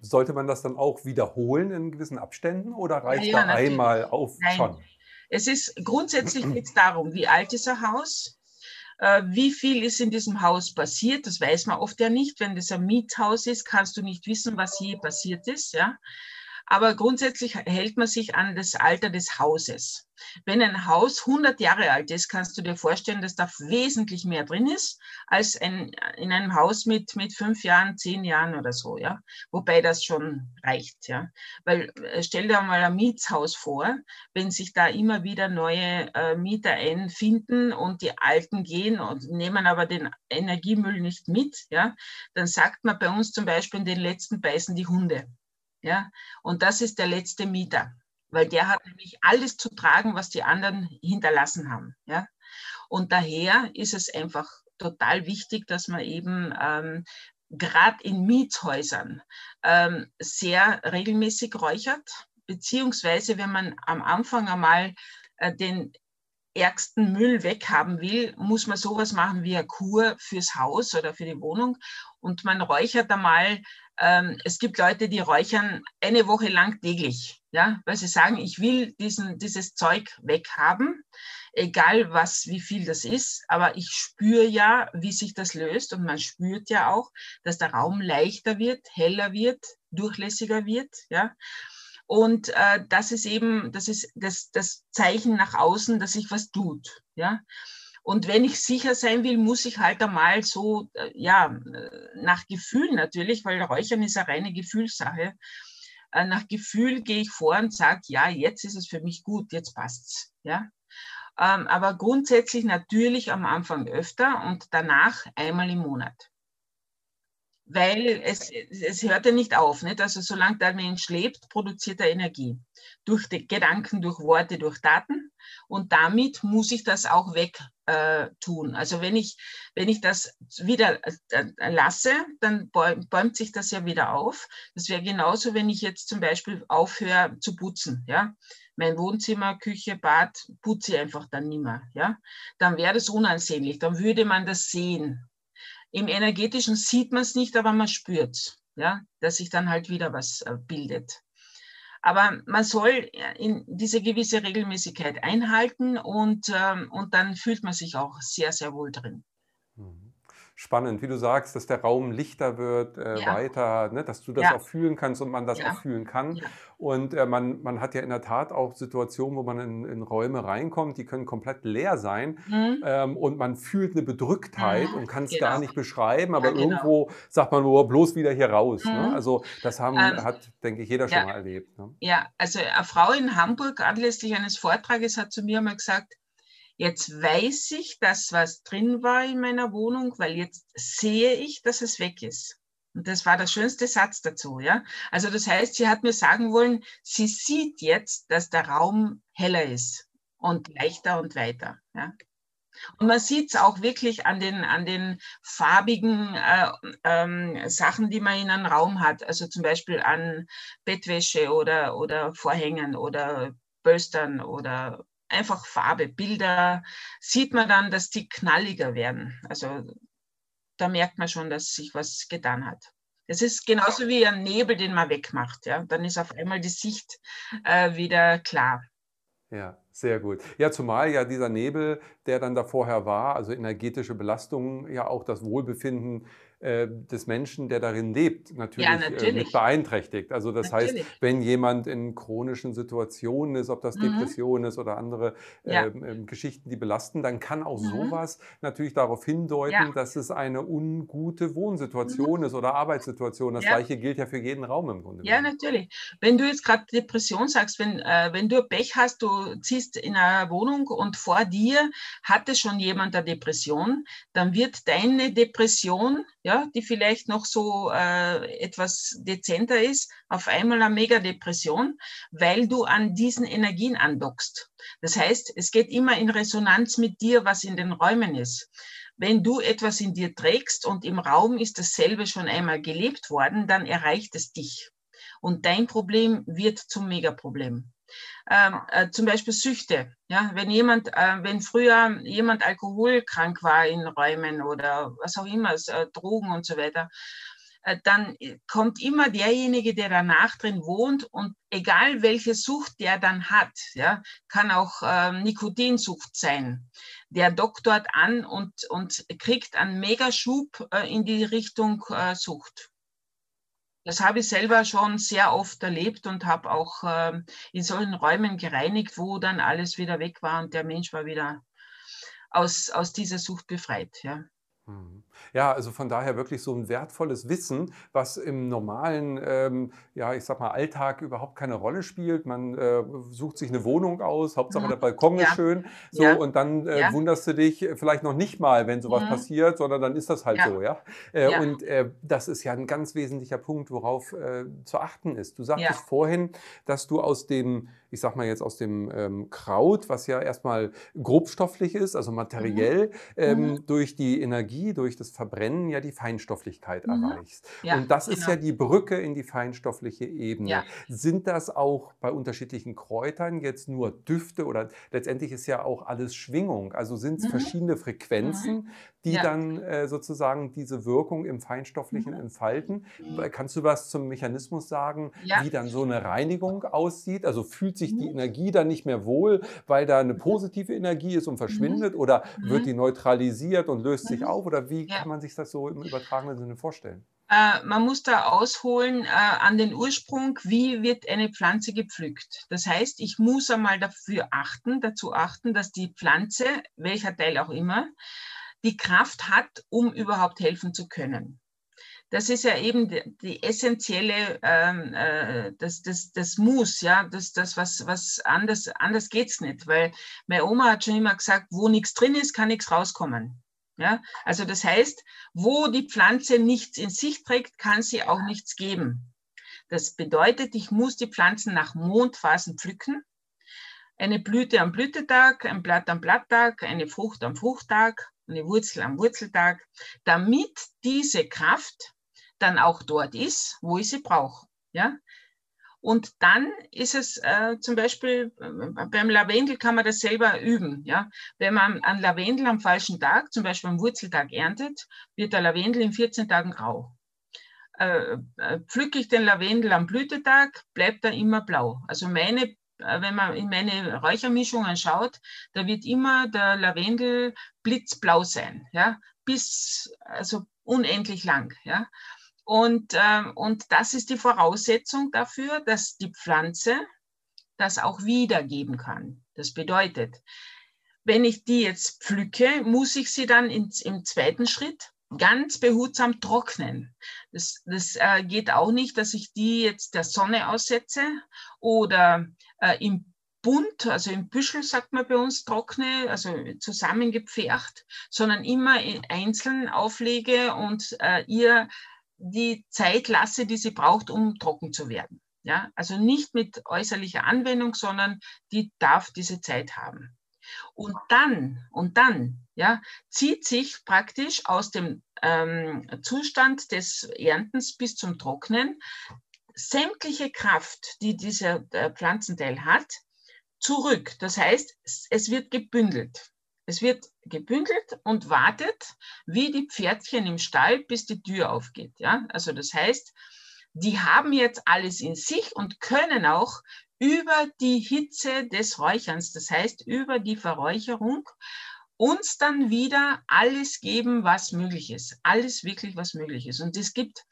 Sollte man das dann auch wiederholen in gewissen Abständen oder reicht ja, ja, da einmal auf Nein. schon? Es ist grundsätzlich jetzt darum, wie alt ist ein Haus? Äh, wie viel ist in diesem Haus passiert? Das weiß man oft ja nicht. Wenn das ein Miethaus ist, kannst du nicht wissen, was je passiert ist. Ja? Aber grundsätzlich hält man sich an das Alter des Hauses. Wenn ein Haus 100 Jahre alt ist, kannst du dir vorstellen, dass da wesentlich mehr drin ist als ein, in einem Haus mit, mit fünf Jahren, zehn Jahren oder so, ja. Wobei das schon reicht, ja. Weil äh, stell dir mal ein Mietshaus vor, wenn sich da immer wieder neue äh, Mieter einfinden und die Alten gehen und nehmen aber den Energiemüll nicht mit, ja, dann sagt man bei uns zum Beispiel, in den letzten beißen die Hunde. Ja? Und das ist der letzte Mieter, weil der hat nämlich alles zu tragen, was die anderen hinterlassen haben. Ja? Und daher ist es einfach total wichtig, dass man eben ähm, gerade in Mietshäusern ähm, sehr regelmäßig räuchert, beziehungsweise wenn man am Anfang einmal äh, den ärgsten Müll weghaben will, muss man sowas machen wie eine Kur fürs Haus oder für die Wohnung. Und man räuchert einmal ähm, es gibt Leute, die räuchern eine Woche lang täglich, ja, weil sie sagen, ich will diesen, dieses Zeug weghaben, egal was, wie viel das ist, aber ich spüre ja, wie sich das löst und man spürt ja auch, dass der Raum leichter wird, heller wird, durchlässiger wird, ja. Und äh, das ist eben, das ist das, das Zeichen nach außen, dass sich was tut, ja. Und wenn ich sicher sein will, muss ich halt einmal so, äh, ja, nach Gefühl natürlich, weil Räuchern ist eine reine Gefühlssache, Äh, nach Gefühl gehe ich vor und sage, ja, jetzt ist es für mich gut, jetzt passt's. Ja? Ähm, aber grundsätzlich natürlich am Anfang öfter und danach einmal im Monat weil es, es hört ja nicht auf. Nicht? Also solange der Mensch lebt, produziert er Energie. Durch Gedanken, durch Worte, durch Daten. Und damit muss ich das auch weg äh, tun. Also wenn ich, wenn ich das wieder äh, lasse, dann bäumt sich das ja wieder auf. Das wäre genauso, wenn ich jetzt zum Beispiel aufhöre zu putzen. Ja? Mein Wohnzimmer, Küche, Bad putze ich einfach dann nicht mehr. Ja? Dann wäre das unansehnlich. Dann würde man das sehen. Im energetischen sieht man es nicht, aber man spürt, ja, dass sich dann halt wieder was äh, bildet. Aber man soll in diese gewisse Regelmäßigkeit einhalten und, ähm, und dann fühlt man sich auch sehr, sehr wohl drin. Mhm spannend, wie du sagst, dass der Raum lichter wird, äh, ja. weiter, ne, dass du das ja. auch fühlen kannst und man das ja. auch fühlen kann. Und äh, man, man hat ja in der Tat auch Situationen, wo man in, in Räume reinkommt, die können komplett leer sein mhm. ähm, und man fühlt eine Bedrücktheit mhm. und kann es genau. gar nicht beschreiben, aber genau. irgendwo sagt man nur, bloß wieder hier raus. Ne? Mhm. Ne? Also das haben, ähm, hat, denke ich, jeder schon mal erlebt. Ne? Ja, also eine Frau in Hamburg anlässlich eines Vortrages hat zu mir mal gesagt, Jetzt weiß ich, dass was drin war in meiner Wohnung, weil jetzt sehe ich, dass es weg ist. Und das war der schönste Satz dazu, ja. Also das heißt, sie hat mir sagen wollen, sie sieht jetzt, dass der Raum heller ist und leichter und weiter, ja. Und man sieht es auch wirklich an den, an den farbigen äh, ähm, Sachen, die man in einem Raum hat. Also zum Beispiel an Bettwäsche oder, oder Vorhängen oder Bölstern oder einfach Farbe, Bilder, sieht man dann, dass die knalliger werden. Also da merkt man schon, dass sich was getan hat. Es ist genauso wie ein Nebel, den man wegmacht. Ja? Dann ist auf einmal die Sicht äh, wieder klar. Ja, sehr gut. Ja, zumal ja dieser Nebel, der dann da vorher war, also energetische Belastungen, ja auch das Wohlbefinden äh, des Menschen, der darin lebt, natürlich, ja, natürlich. Äh, mit beeinträchtigt. Also das natürlich. heißt, wenn jemand in chronischen Situationen ist, ob das mhm. Depression ist oder andere ja. Ähm, ähm, Geschichten, die belasten, dann kann auch mhm. sowas natürlich darauf hindeuten, ja. dass es eine ungute Wohnsituation mhm. ist oder Arbeitssituation. Das gleiche gilt ja für jeden Raum im Grunde. Ja, natürlich. Wenn du jetzt gerade Depression sagst, wenn, äh, wenn du Pech hast, du ziehst in eine Wohnung und vor dir hatte schon jemand eine Depression, dann wird deine Depression, ja, die vielleicht noch so äh, etwas dezenter ist, auf einmal eine Megadepression, weil du an diesen Energien andockst. Das heißt, es geht immer in Resonanz mit dir, was in den Räumen ist. Wenn du etwas in dir trägst und im Raum ist dasselbe schon einmal gelebt worden, dann erreicht es dich. Und dein Problem wird zum Megaproblem ähm, äh, zum Beispiel Süchte. Ja, wenn jemand, äh, wenn früher jemand alkoholkrank war in Räumen oder was auch immer, äh, Drogen und so weiter, äh, dann kommt immer derjenige, der danach drin wohnt und egal welche Sucht der dann hat, ja, kann auch ähm, Nikotinsucht sein, der dockt dort an und, und kriegt einen Megaschub äh, in die Richtung äh, Sucht. Das habe ich selber schon sehr oft erlebt und habe auch äh, in solchen Räumen gereinigt, wo dann alles wieder weg war und der Mensch war wieder aus, aus dieser Sucht befreit. Ja. Mhm. Ja, also von daher wirklich so ein wertvolles Wissen, was im normalen, ähm, ja, ich sag mal, Alltag überhaupt keine Rolle spielt. Man äh, sucht sich eine Wohnung aus, Hauptsache der mhm. Balkon ja. ist schön, so ja. und dann äh, ja. wunderst du dich vielleicht noch nicht mal, wenn sowas mhm. passiert, sondern dann ist das halt so, ja. Äh, und äh, das ist ja ein ganz wesentlicher Punkt, worauf äh, zu achten ist. Du sagtest vorhin, dass du aus dem ich sag mal jetzt aus dem ähm, Kraut, was ja erstmal grobstofflich ist, also materiell, mhm. Ähm, mhm. durch die Energie, durch das Verbrennen ja die Feinstofflichkeit mhm. erreichst. Ja, und das genau. ist ja die Brücke in die feinstoffliche Ebene. Ja. Sind das auch bei unterschiedlichen Kräutern jetzt nur Düfte oder letztendlich ist ja auch alles Schwingung? Also sind es mhm. verschiedene Frequenzen, mhm. Die ja. dann äh, sozusagen diese Wirkung im Feinstofflichen mhm. entfalten? Kannst du was zum Mechanismus sagen, wie dann so eine Reinigung aussieht? Also fühlt sich die Energie dann nicht mehr wohl, weil da eine positive Energie ist und verschwindet? Oder wird die neutralisiert und löst sich auf? Oder wie kann man sich das so im übertragenen Sinne vorstellen? Äh, man muss da ausholen äh, an den Ursprung, wie wird eine Pflanze gepflückt. Das heißt, ich muss einmal dafür achten, dazu achten, dass die Pflanze, welcher Teil auch immer, die Kraft hat, um überhaupt helfen zu können. das ist ja eben die, die essentielle, ähm, äh, das, das, das Muss, ja, das, das was, was anders, anders geht's nicht, weil meine Oma hat schon immer gesagt, wo nichts drin ist, kann nichts rauskommen. Ja, also das heißt, wo die Pflanze nichts in sich trägt, kann sie auch nichts geben. Das bedeutet, ich muss die Pflanzen nach Mondphasen pflücken. Eine Blüte am Blütetag, ein Blatt am Blatttag, eine Frucht am Fruchttag, eine Wurzel am Wurzeltag, damit diese Kraft dann auch dort ist, wo ich sie brauche. Ja? Und dann ist es äh, zum Beispiel äh, beim Lavendel kann man das selber üben. Ja? Wenn man an Lavendel am falschen Tag, zum Beispiel am Wurzeltag erntet, wird der Lavendel in 14 Tagen grau. Äh, äh, pflücke ich den Lavendel am Blütetag, bleibt er immer blau. Also meine, wenn man in meine Räuchermischungen schaut, da wird immer der Lavendel blitzblau sein, ja, bis also unendlich lang, ja. Und, äh, und das ist die Voraussetzung dafür, dass die Pflanze das auch wiedergeben kann. Das bedeutet, wenn ich die jetzt pflücke, muss ich sie dann ins, im zweiten Schritt ganz behutsam trocknen. Das, das äh, geht auch nicht, dass ich die jetzt der Sonne aussetze oder äh, im Bund, also im Büschel sagt man bei uns trockne, also zusammengepfercht, sondern immer einzeln auflege und äh, ihr die Zeit lasse, die sie braucht, um trocken zu werden. Ja, also nicht mit äußerlicher Anwendung, sondern die darf diese Zeit haben. Und dann, und dann, ja, zieht sich praktisch aus dem ähm, Zustand des Erntens bis zum Trocknen sämtliche Kraft, die dieser äh, Pflanzenteil hat, zurück. Das heißt, es wird gebündelt. Es wird gebündelt und wartet wie die Pferdchen im Stall, bis die Tür aufgeht. Ja? Also das heißt, die haben jetzt alles in sich und können auch über die Hitze des Räucherns, das heißt über die Verräucherung, uns dann wieder alles geben, was möglich ist. Alles wirklich, was möglich ist. Und es gibt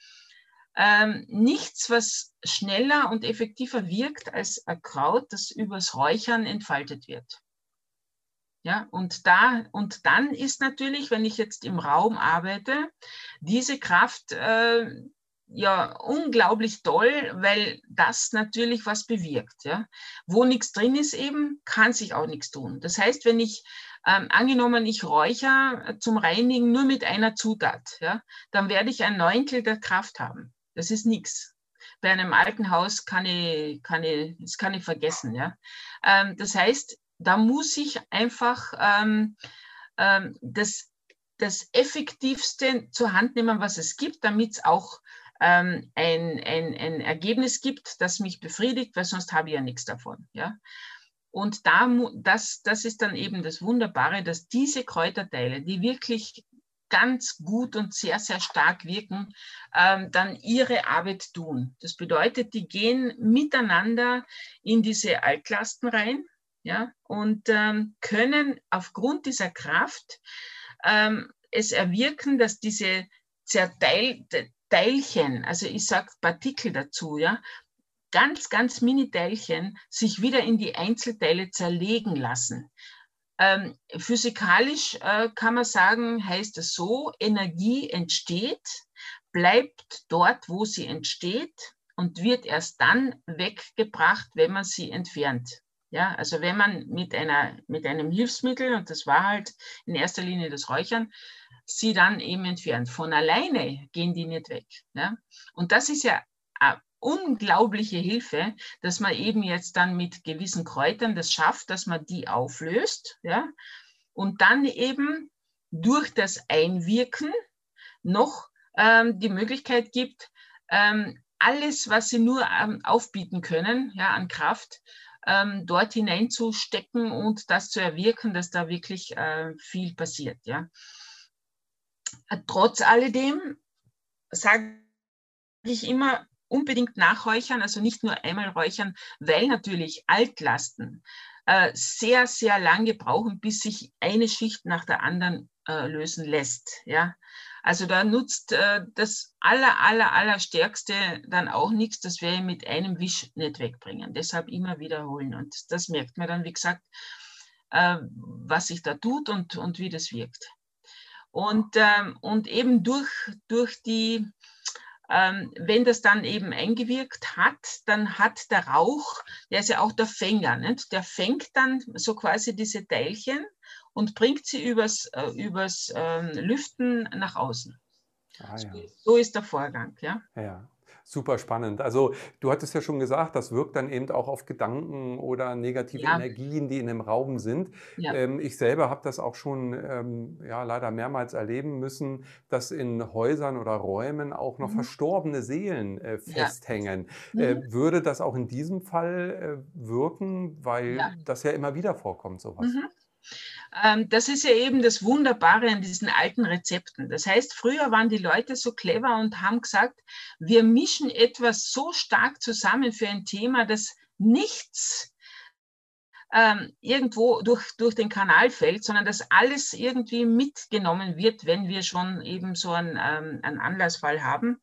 ähm, nichts, was schneller und effektiver wirkt als ein Kraut, das übers Räuchern entfaltet wird. Ja, und da, und dann ist natürlich, wenn ich jetzt im Raum arbeite, diese Kraft äh, ja unglaublich toll, weil das natürlich was bewirkt. Ja. Wo nichts drin ist eben, kann sich auch nichts tun. Das heißt, wenn ich ähm, angenommen, ich räuchere zum Reinigen nur mit einer Zutat, ja, dann werde ich ein Neuntel der Kraft haben. Das ist nichts. Bei einem alten Haus kann ich, kann ich, das kann ich vergessen. Ja. Ähm, das heißt, da muss ich einfach ähm, ähm, das, das Effektivste zur Hand nehmen, was es gibt, damit es auch ähm, ein, ein, ein Ergebnis gibt, das mich befriedigt, weil sonst habe ich ja nichts davon. Ja? Und da, das, das ist dann eben das Wunderbare, dass diese Kräuterteile, die wirklich ganz gut und sehr, sehr stark wirken, ähm, dann ihre Arbeit tun. Das bedeutet, die gehen miteinander in diese Altlasten rein ja, und ähm, können aufgrund dieser Kraft ähm, es erwirken, dass diese zerteilte Teilchen, also ich sage Partikel dazu, ja, ganz, ganz Mini-Teilchen sich wieder in die Einzelteile zerlegen lassen. Ähm, physikalisch äh, kann man sagen, heißt es so, Energie entsteht, bleibt dort, wo sie entsteht und wird erst dann weggebracht, wenn man sie entfernt. Ja, also wenn man mit, einer, mit einem Hilfsmittel, und das war halt in erster Linie das Räuchern, sie dann eben entfernt. Von alleine gehen die nicht weg. Ja? Und das ist ja unglaubliche Hilfe, dass man eben jetzt dann mit gewissen Kräutern das schafft, dass man die auflöst. Ja? Und dann eben durch das Einwirken noch ähm, die Möglichkeit gibt, ähm, alles, was sie nur ähm, aufbieten können ja, an Kraft, ähm, dort hineinzustecken und das zu erwirken, dass da wirklich äh, viel passiert. Ja. Trotz alledem sage ich immer, unbedingt nachräuchern, also nicht nur einmal räuchern, weil natürlich Altlasten äh, sehr, sehr lange brauchen, bis sich eine Schicht nach der anderen äh, lösen lässt. Ja? Also da nutzt äh, das aller, aller, aller Stärkste dann auch nichts, das wir mit einem Wisch nicht wegbringen. Deshalb immer wiederholen. Und das merkt man dann, wie gesagt, äh, was sich da tut und, und wie das wirkt. Und, ähm, und eben durch, durch die ähm, wenn das dann eben eingewirkt hat, dann hat der Rauch, der ist ja auch der Fänger, nicht? der fängt dann so quasi diese Teilchen und bringt sie übers, äh, übers ähm, Lüften nach außen. Ah, ja. So ist der Vorgang. Ja. ja. Super spannend. Also du hattest ja schon gesagt, das wirkt dann eben auch auf Gedanken oder negative ja. Energien, die in dem Raum sind. Ja. Ähm, ich selber habe das auch schon ähm, ja, leider mehrmals erleben müssen, dass in Häusern oder Räumen auch noch mhm. verstorbene Seelen äh, festhängen. Ja. Äh, mhm. würde das auch in diesem Fall äh, wirken, weil das ja immer wieder vorkommt, sowas? Mhm. Ähm, das ist ja eben das Wunderbare an diesen alten Rezepten. Das heißt, früher waren die Leute so clever und haben gesagt, wir mischen etwas so stark zusammen für ein Thema, dass nichts ähm, irgendwo durch, durch den Kanal fällt, sondern dass alles irgendwie mitgenommen wird, wenn wir schon eben so einen, ähm, einen Anlassfall haben.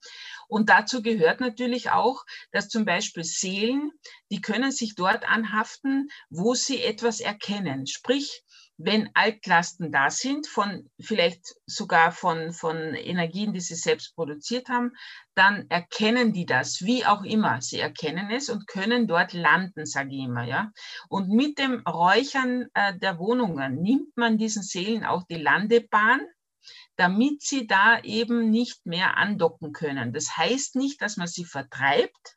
Und dazu gehört natürlich auch, dass zum Beispiel Seelen, die können sich dort anhaften, wo sie etwas erkennen. Sprich, wenn Altlasten da sind, von vielleicht sogar von, von Energien, die sie selbst produziert haben, dann erkennen die das, wie auch immer. Sie erkennen es und können dort landen, sage ich immer. Ja? Und mit dem Räuchern äh, der Wohnungen nimmt man diesen Seelen auch die Landebahn, damit sie da eben nicht mehr andocken können. Das heißt nicht, dass man sie vertreibt,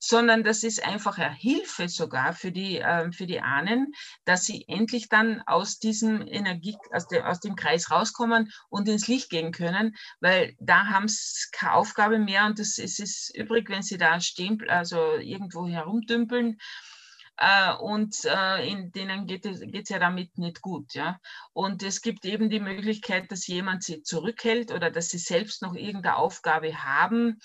sondern das ist einfach eine Hilfe sogar für die, äh, für die Ahnen, dass sie endlich dann aus diesem Energie, aus, de, aus dem Kreis rauskommen und ins Licht gehen können, weil da haben sie keine Aufgabe mehr und es, es ist übrig, wenn sie da stehen, also irgendwo herumdümpeln, äh, und äh, in denen geht es ja damit nicht gut. Ja? Und es gibt eben die Möglichkeit, dass jemand sie zurückhält oder dass sie selbst noch irgendeine Aufgabe haben,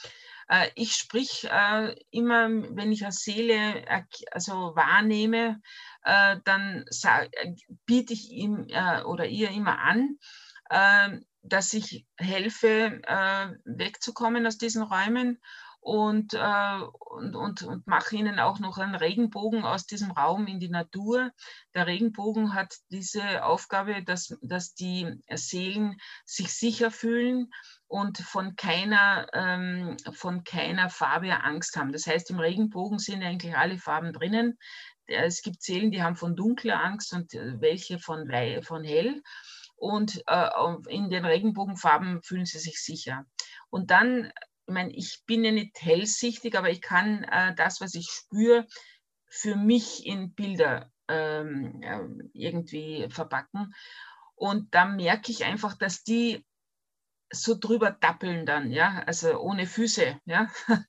ich sprich äh, immer, wenn ich eine Seele also wahrnehme, äh, dann biete ich ihm oder ihr immer an, ähm, dass ich helfe, wegzukommen aus diesen Räumen und, äh, und, und, und mache ihnen auch noch einen Regenbogen aus diesem Raum in die Natur. Der Regenbogen hat diese Aufgabe, dass, dass die Seelen sich sicher fühlen und von keiner, ähm, von keiner Farbe Angst haben. Das heißt, im Regenbogen sind eigentlich alle Farben drinnen. Es gibt Seelen, die haben von dunkler Angst und äh, welche von, von hell. Und äh, in den Regenbogenfarben fühlen sie sich sicher. Und dann, ich meine, ich bin ja nicht hellsichtig, aber ich kann äh, das, was ich spüre, für mich in Bilder ähm, äh, irgendwie verpacken. Und da merke ich einfach, dass die so drüber dappeln dann, ja, also ohne Füße, ja, <laughs>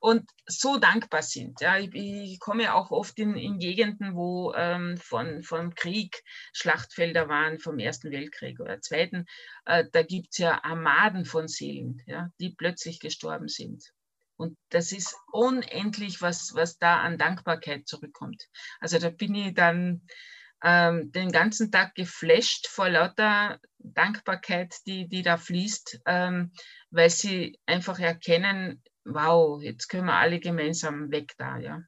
und so dankbar sind. Ja, ich, ich komme auch oft in, in Gegenden, wo ähm, von, vom Krieg Schlachtfelder waren, vom Ersten Weltkrieg oder Zweiten, äh, da gibt es ja Armaden von Seelen, ja, die plötzlich gestorben sind. Und das ist unendlich, was, was da an Dankbarkeit zurückkommt. Also da bin ich dann ähm, den ganzen Tag geflasht vor lauter Dankbarkeit, die, die da fließt, ähm, weil sie einfach erkennen, wow, jetzt können wir alle gemeinsam weg da, ja.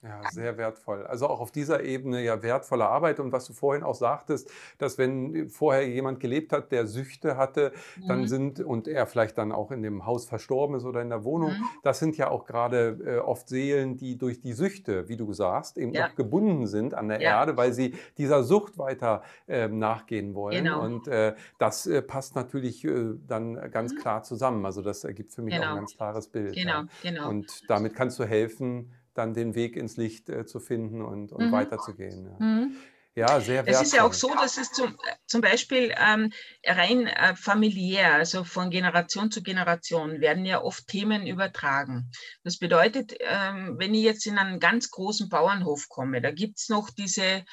Ja, sehr wertvoll. Also auch auf dieser Ebene ja wertvolle Arbeit. Und was du vorhin auch sagtest, dass wenn vorher jemand gelebt hat, der Süchte hatte, mhm. dann sind und er vielleicht dann auch in dem Haus verstorben ist oder in der Wohnung, mhm. das sind ja auch gerade äh, oft Seelen, die durch die Süchte, wie du sagst, eben ja. noch gebunden sind an der ja. Erde, weil sie dieser Sucht weiter äh, nachgehen wollen. Genau. Und äh, das äh, passt natürlich äh, dann ganz mhm. klar zusammen. Also das ergibt für mich genau. auch ein genau. ganz klares Bild. Genau, ja. genau. Und damit kannst du helfen, dann den Weg ins Licht äh, zu finden und, und mhm. weiterzugehen. Ja. Mhm. Ja, sehr wertvoll. Es ist ja auch so, dass es zum, zum Beispiel ähm, rein äh, familiär, also von Generation zu Generation, werden ja oft Themen übertragen. Das bedeutet, ähm, wenn ich jetzt in einen ganz großen Bauernhof komme, da gibt es noch diese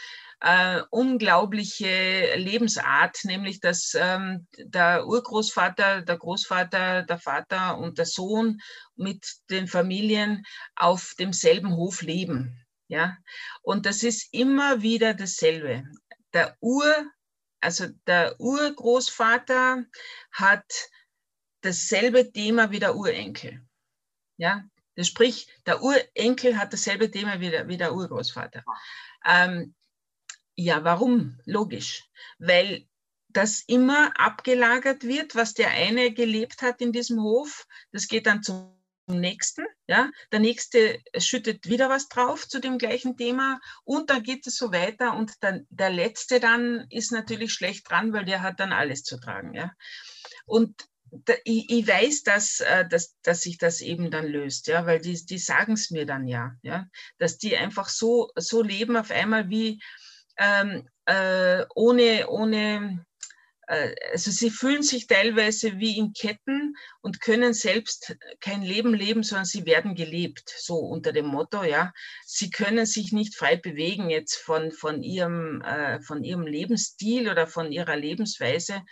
äh, unglaubliche Lebensart, nämlich dass ähm, der Urgroßvater, der Großvater, der Vater und der Sohn mit den Familien auf demselben Hof leben. Ja? Und das ist immer wieder dasselbe. Der Ur, also der Urgroßvater hat dasselbe Thema wie der Urenkel. Ja? Das sprich, der Urenkel hat dasselbe Thema wie der, wie der Urgroßvater. Ähm, ja, warum? Logisch. Weil dass immer abgelagert wird, was der eine gelebt hat in diesem Hof. Das geht dann zum nächsten. Ja? Der nächste schüttet wieder was drauf zu dem gleichen Thema und dann geht es so weiter. Und dann, der letzte dann ist natürlich schlecht dran, weil der hat dann alles zu tragen. Ja? Und da, ich, ich, weiß, dass, äh, dass, dass sich das eben dann löst, ja, weil die, die sagen es mir dann ja, ja, dass die einfach so, so leben auf einmal wie ähm, äh, ohne, ohne äh, also sie fühlen sich teilweise wie in Ketten und können selbst kein Leben leben, sondern sie werden gelebt, so unter dem Motto, ja. Sie können sich nicht frei bewegen jetzt von, von, ihrem, äh, von ihrem Lebensstil oder von ihrer Lebensweise,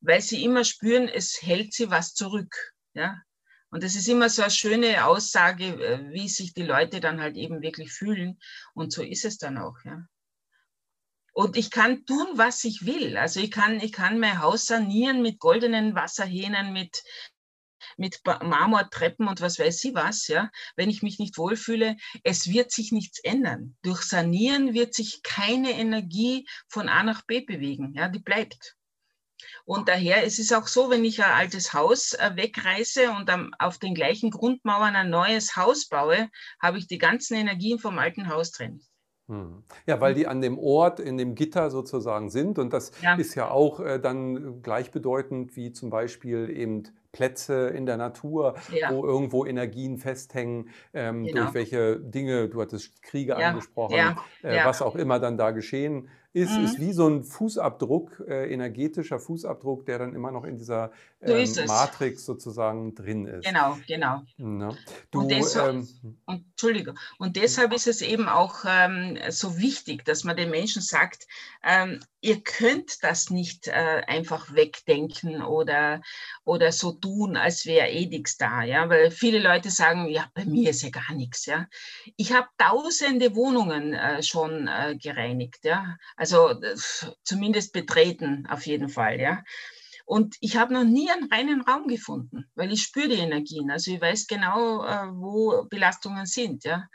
weil sie immer spüren, es hält sie was zurück, ja. Und das ist immer so eine schöne Aussage, äh, wie sich die Leute dann halt eben wirklich fühlen. Und so ist es dann auch, ja. Und ich kann tun, was ich will. Also ich kann, ich kann mein Haus sanieren mit goldenen Wasserhähnen, mit, mit Marmortreppen und was weiß ich was, ja, wenn ich mich nicht wohlfühle, es wird sich nichts ändern. Durch Sanieren wird sich keine Energie von A nach B bewegen, ja, die bleibt. Und daher ist es auch so, wenn ich ein altes Haus äh, wegreiße und auf den gleichen Grundmauern ein neues Haus baue, habe ich die ganzen Energien vom alten Haus drin. Hm. Ja, weil die an dem Ort, in dem Gitter sozusagen sind. Und das ja. ist ja auch äh, dann gleichbedeutend wie zum Beispiel eben Plätze in der Natur, ja. wo irgendwo Energien festhängen, ähm, genau. durch welche Dinge, du hattest Kriege ja. angesprochen, äh, was auch immer dann da geschehen ist, mhm. ist wie so ein Fußabdruck, äh, energetischer Fußabdruck, der dann immer noch in dieser ähm, so Matrix sozusagen drin ist. Genau, genau. Ja. Du, und deshalb, ähm, und, Entschuldigung, und deshalb ist es eben auch ähm, so wichtig, dass man den Menschen sagt, ähm, ihr könnt das nicht äh, einfach wegdenken oder, oder so tun, als wäre eh nichts da, ja, weil viele Leute sagen, ja, bei mir ist ja gar nichts, ja. Ich habe tausende Wohnungen äh, schon äh, gereinigt, ja, also äh, zumindest betreten auf jeden Fall, ja. Und ich habe noch nie einen reinen Raum gefunden, weil ich spüre die Energien, also ich weiß genau, äh, wo Belastungen sind, ja.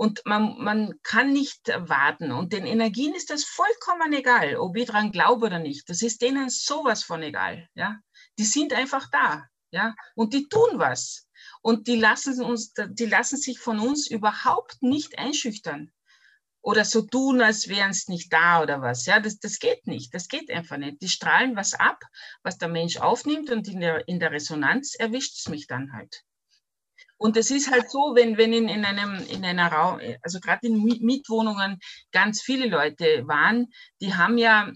Und man, man kann nicht warten. Und den Energien ist das vollkommen egal, ob ich daran glaube oder nicht. Das ist denen sowas von egal. Ja? Die sind einfach da. Ja? Und die tun was. Und die lassen, uns, die lassen sich von uns überhaupt nicht einschüchtern oder so tun, als wären es nicht da oder was. Ja, das, das geht nicht. Das geht einfach nicht. Die strahlen was ab, was der Mensch aufnimmt und in der, in der Resonanz erwischt es mich dann halt. Und es ist halt so, wenn, wenn in, in einem, in einer Raum, also gerade in Mietwohnungen ganz viele Leute waren, die haben ja,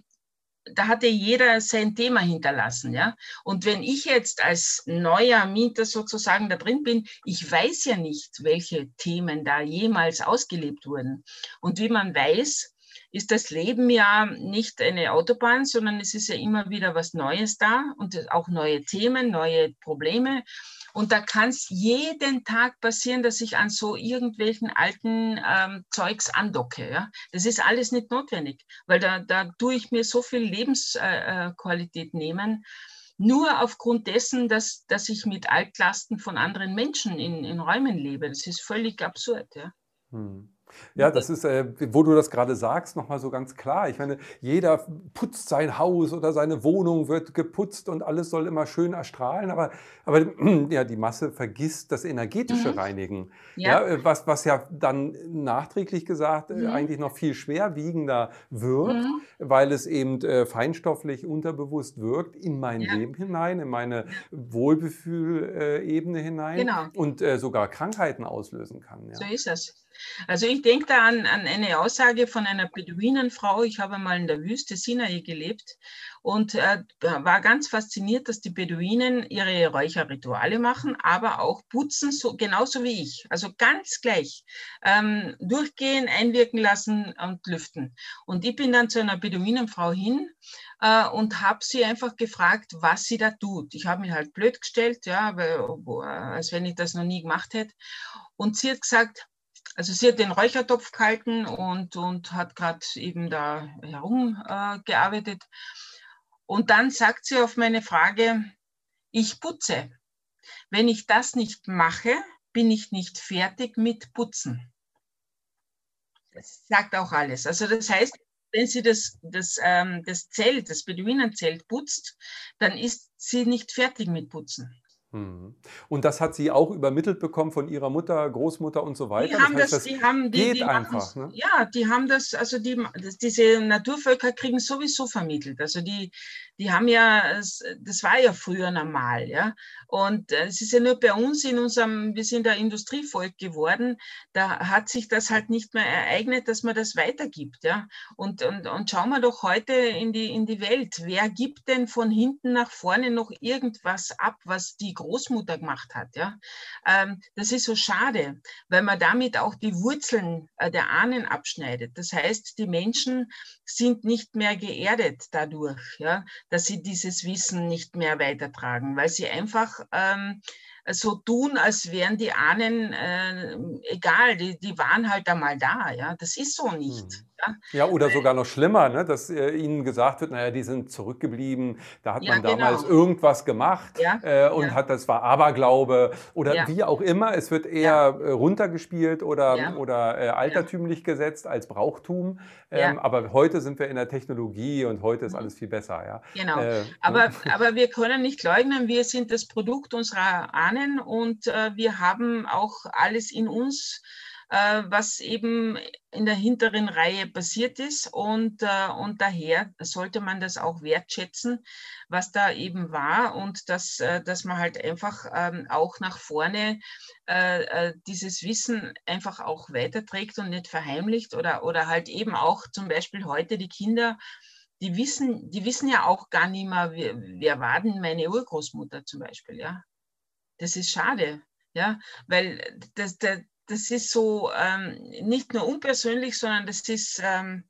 da hatte jeder sein Thema hinterlassen, ja. Und wenn ich jetzt als neuer Mieter sozusagen da drin bin, ich weiß ja nicht, welche Themen da jemals ausgelebt wurden. Und wie man weiß, ist das Leben ja nicht eine Autobahn, sondern es ist ja immer wieder was Neues da und auch neue Themen, neue Probleme. Und da kann es jeden Tag passieren, dass ich an so irgendwelchen alten ähm, Zeugs andocke. Ja? Das ist alles nicht notwendig, weil da, da tue ich mir so viel Lebensqualität äh, äh nehmen. Nur aufgrund dessen, dass, dass ich mit Altlasten von anderen Menschen in, in Räumen lebe. Das ist völlig absurd. Ja? Hm. Ja, das ist, äh, wo du das gerade sagst, nochmal so ganz klar. Ich meine, jeder putzt sein Haus oder seine Wohnung wird geputzt und alles soll immer schön erstrahlen, aber, aber <clears throat> ja, die Masse vergisst das energetische mhm. Reinigen. Ja. ja. Äh, was, was ja dann nachträglich gesagt äh, mhm. eigentlich noch viel schwerwiegender wirkt, mhm. weil es eben äh, feinstofflich unterbewusst wirkt in mein ja. Leben hinein, in meine Wohlbefühlebene hinein genau. und äh, sogar Krankheiten auslösen kann. Ja. So ist es. Also ich denke da an, an eine Aussage von einer Beduinenfrau. Ich habe mal in der Wüste Sinai gelebt und äh, war ganz fasziniert, dass die Beduinen ihre Räucherrituale machen, aber auch putzen, so, genauso wie ich. Also ganz gleich. Ähm, durchgehen, einwirken lassen und lüften. Und ich bin dann zu einer Beduinenfrau hin äh, und habe sie einfach gefragt, was sie da tut. Ich habe mich halt blöd gestellt, ja, weil, als wenn ich das noch nie gemacht hätte. Und sie hat gesagt, also sie hat den Räuchertopf gehalten und, und hat gerade eben da herumgearbeitet. Äh, und dann sagt sie auf meine Frage, ich putze. Wenn ich das nicht mache, bin ich nicht fertig mit Putzen. Das sagt auch alles. Also das heißt, wenn sie das, das, ähm, das Zelt, das Beduinenzelt putzt, dann ist sie nicht fertig mit Putzen. Mhm. Und das hat sie auch übermittelt bekommen von ihrer Mutter, Großmutter und so weiter. Die haben das, das, die haben, die, geht die einfach. Ne? Ja, die haben das, also die, diese Naturvölker kriegen sowieso vermittelt. Also die, die haben ja, das war ja früher normal, ja. Und äh, es ist ja nur bei uns in unserem, wir sind ein Industrievolk geworden, da hat sich das halt nicht mehr ereignet, dass man das weitergibt, ja. Und, und, und schauen wir doch heute in die, in die Welt. Wer gibt denn von hinten nach vorne noch irgendwas ab, was die Großmutter gemacht hat, ja? Ähm, das ist so schade, weil man damit auch die Wurzeln äh, der Ahnen abschneidet. Das heißt, die Menschen sind nicht mehr geerdet dadurch, ja dass sie dieses Wissen nicht mehr weitertragen, weil sie einfach ähm, so tun, als wären die Ahnen äh, egal, die, die waren halt einmal da. Ja, das ist so nicht. Mhm. Ja? ja, oder sogar noch schlimmer, ne? dass äh, ihnen gesagt wird, naja, die sind zurückgeblieben, da hat ja, man damals genau. irgendwas gemacht ja, äh, und hat das war Aberglaube oder wie auch immer. Es wird eher äh, runtergespielt oder, oder äh, altertümlich gesetzt als Brauchtum. Ähm, aber heute sind wir in der Technologie und heute ist mhm. alles viel besser. Ja? Genau. Äh, aber, <laughs> aber wir können nicht leugnen, wir sind das Produkt unserer Ahnen und äh, wir haben auch alles in uns was eben in der hinteren Reihe passiert ist. Und, äh, und daher sollte man das auch wertschätzen, was da eben war und dass, äh, dass man halt einfach ähm, auch nach vorne dieses Wissen einfach auch weiterträgt und nicht verheimlicht oder, oder halt eben auch zum Beispiel heute die Kinder, die wissen, die wissen ja auch gar nicht mehr, wer, wer war denn meine Urgroßmutter zum Beispiel, ja. Das ist schade, ja, weil das, der, das ist so ähm, nicht nur unpersönlich, sondern das ist, ähm,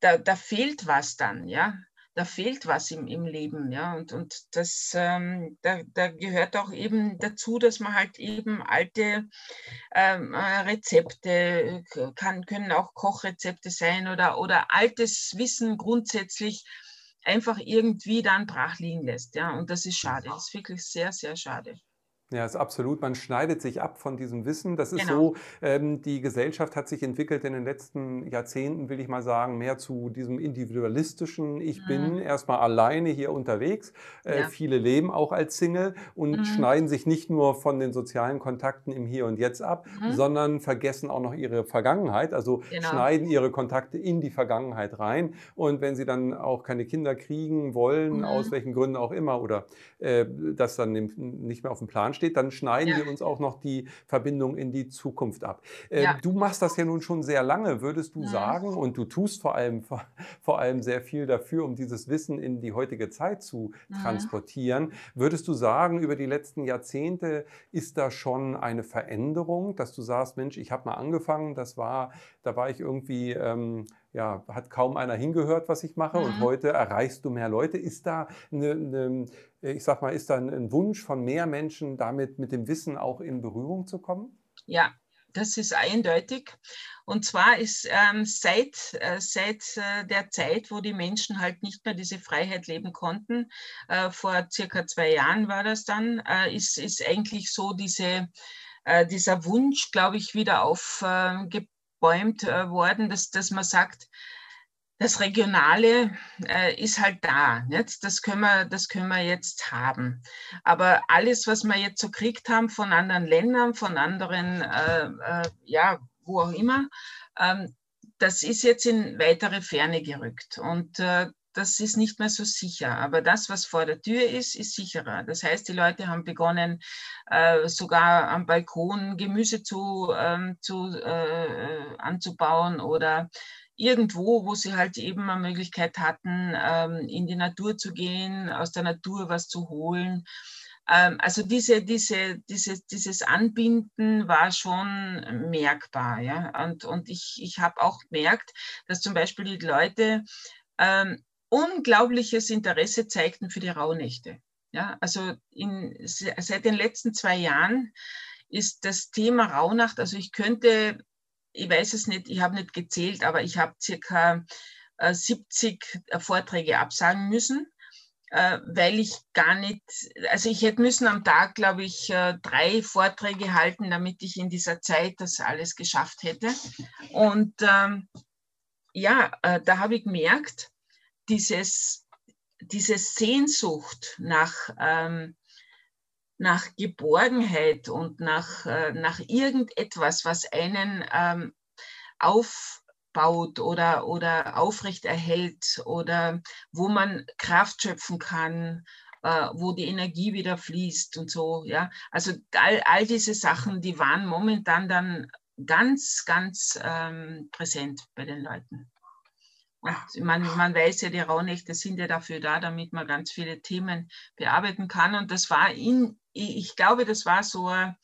da, da fehlt was dann, ja. Da fehlt was im, im Leben, ja. Und, und das, ähm, da, da gehört auch eben dazu, dass man halt eben alte ähm, äh, Rezepte, kann, können auch Kochrezepte sein oder, oder altes Wissen grundsätzlich einfach irgendwie dann brach liegen lässt, ja. Und das ist schade. Das ist wirklich sehr, sehr schade. Ja, ist absolut. Man schneidet sich ab von diesem Wissen. Das ist genau. so, ähm, die Gesellschaft hat sich entwickelt in den letzten Jahrzehnten, will ich mal sagen, mehr zu diesem individualistischen. Ich mhm. bin erstmal alleine hier unterwegs. Äh, ja. Viele leben auch als Single und mhm. schneiden sich nicht nur von den sozialen Kontakten im Hier und Jetzt ab, mhm. sondern vergessen auch noch ihre Vergangenheit. Also genau. schneiden ihre Kontakte in die Vergangenheit rein. Und wenn sie dann auch keine Kinder kriegen wollen, aus mhm. welchen Gründen auch immer, oder äh, das dann nicht mehr auf dem Plan steht, steht, dann schneiden ja. wir uns auch noch die Verbindung in die Zukunft ab. Äh, ja. Du machst das ja nun schon sehr lange, würdest du ja. sagen, und du tust vor allem, vor, vor, allem sehr viel dafür, um dieses Wissen in die heutige Zeit zu transportieren. Würdest du sagen, über die letzten Jahrzehnte ist da schon eine Veränderung, dass du sagst, Mensch, ich habe mal angefangen, das war, da war ich irgendwie ähm, ja, hat kaum einer hingehört, was ich mache. Mhm. Und heute erreichst du mehr Leute. Ist da eine, eine, ich sag mal, ist da ein Wunsch von mehr Menschen, damit mit dem Wissen auch in Berührung zu kommen? Ja, das ist eindeutig. Und zwar ist ähm, seit, äh, seit äh, der Zeit, wo die Menschen halt nicht mehr diese Freiheit leben konnten, äh, vor circa zwei Jahren war das dann, äh, ist, ist eigentlich so diese, äh, dieser Wunsch, glaube ich, wieder aufgepasst aufgebäumt äh, worden, dass, dass man sagt, das Regionale äh, ist halt da. Nicht? Das, können wir, das können wir jetzt haben. Aber alles, was wir jetzt so gekriegt haben von anderen Ländern, von anderen, äh, äh, ja, wo auch immer, ähm, das ist jetzt in weitere Ferne gerückt. Und äh, das ist nicht mehr so sicher. Aber das, was vor der Tür ist, ist sicherer. Das heißt, die Leute haben begonnen, äh, sogar am Balkon Gemüse zu, ähm, zu, äh, anzubauen oder irgendwo, wo sie halt eben eine Möglichkeit hatten, ähm, in die Natur zu gehen, aus der Natur was zu holen. Ähm, also diese, diese, dieses, dieses Anbinden war schon merkbar. Ja? Und, und ich, ich habe auch gemerkt, dass zum Beispiel die Leute ähm, unglaubliches Interesse zeigten für die Rauhnächte. Ja, also in, seit den letzten zwei Jahren ist das Thema Rauhnacht, also ich könnte, ich weiß es nicht, ich habe nicht gezählt, aber ich habe circa 70 äh, Vorträge absagen müssen, äh, weil ich gar nicht, also ich hätte müssen am Tag, glaube ich, äh, drei Vorträge halten, damit ich in dieser Zeit das alles geschafft hätte. Und ähm, ja, äh, da habe ich gemerkt, dieses, diese Sehnsucht nach, ähm, nach Geborgenheit und nach, äh, nach irgendetwas, was einen ähm, aufbaut oder, oder aufrechterhält oder wo man Kraft schöpfen kann, äh, wo die Energie wieder fließt und so. Ja? Also all, all diese Sachen, die waren momentan dann ganz, ganz ähm, präsent bei den Leuten. Und man, man weiß ja, die Rauhnächte sind ja dafür da, damit man ganz viele Themen bearbeiten kann. Und das war in, ich glaube, das war so eine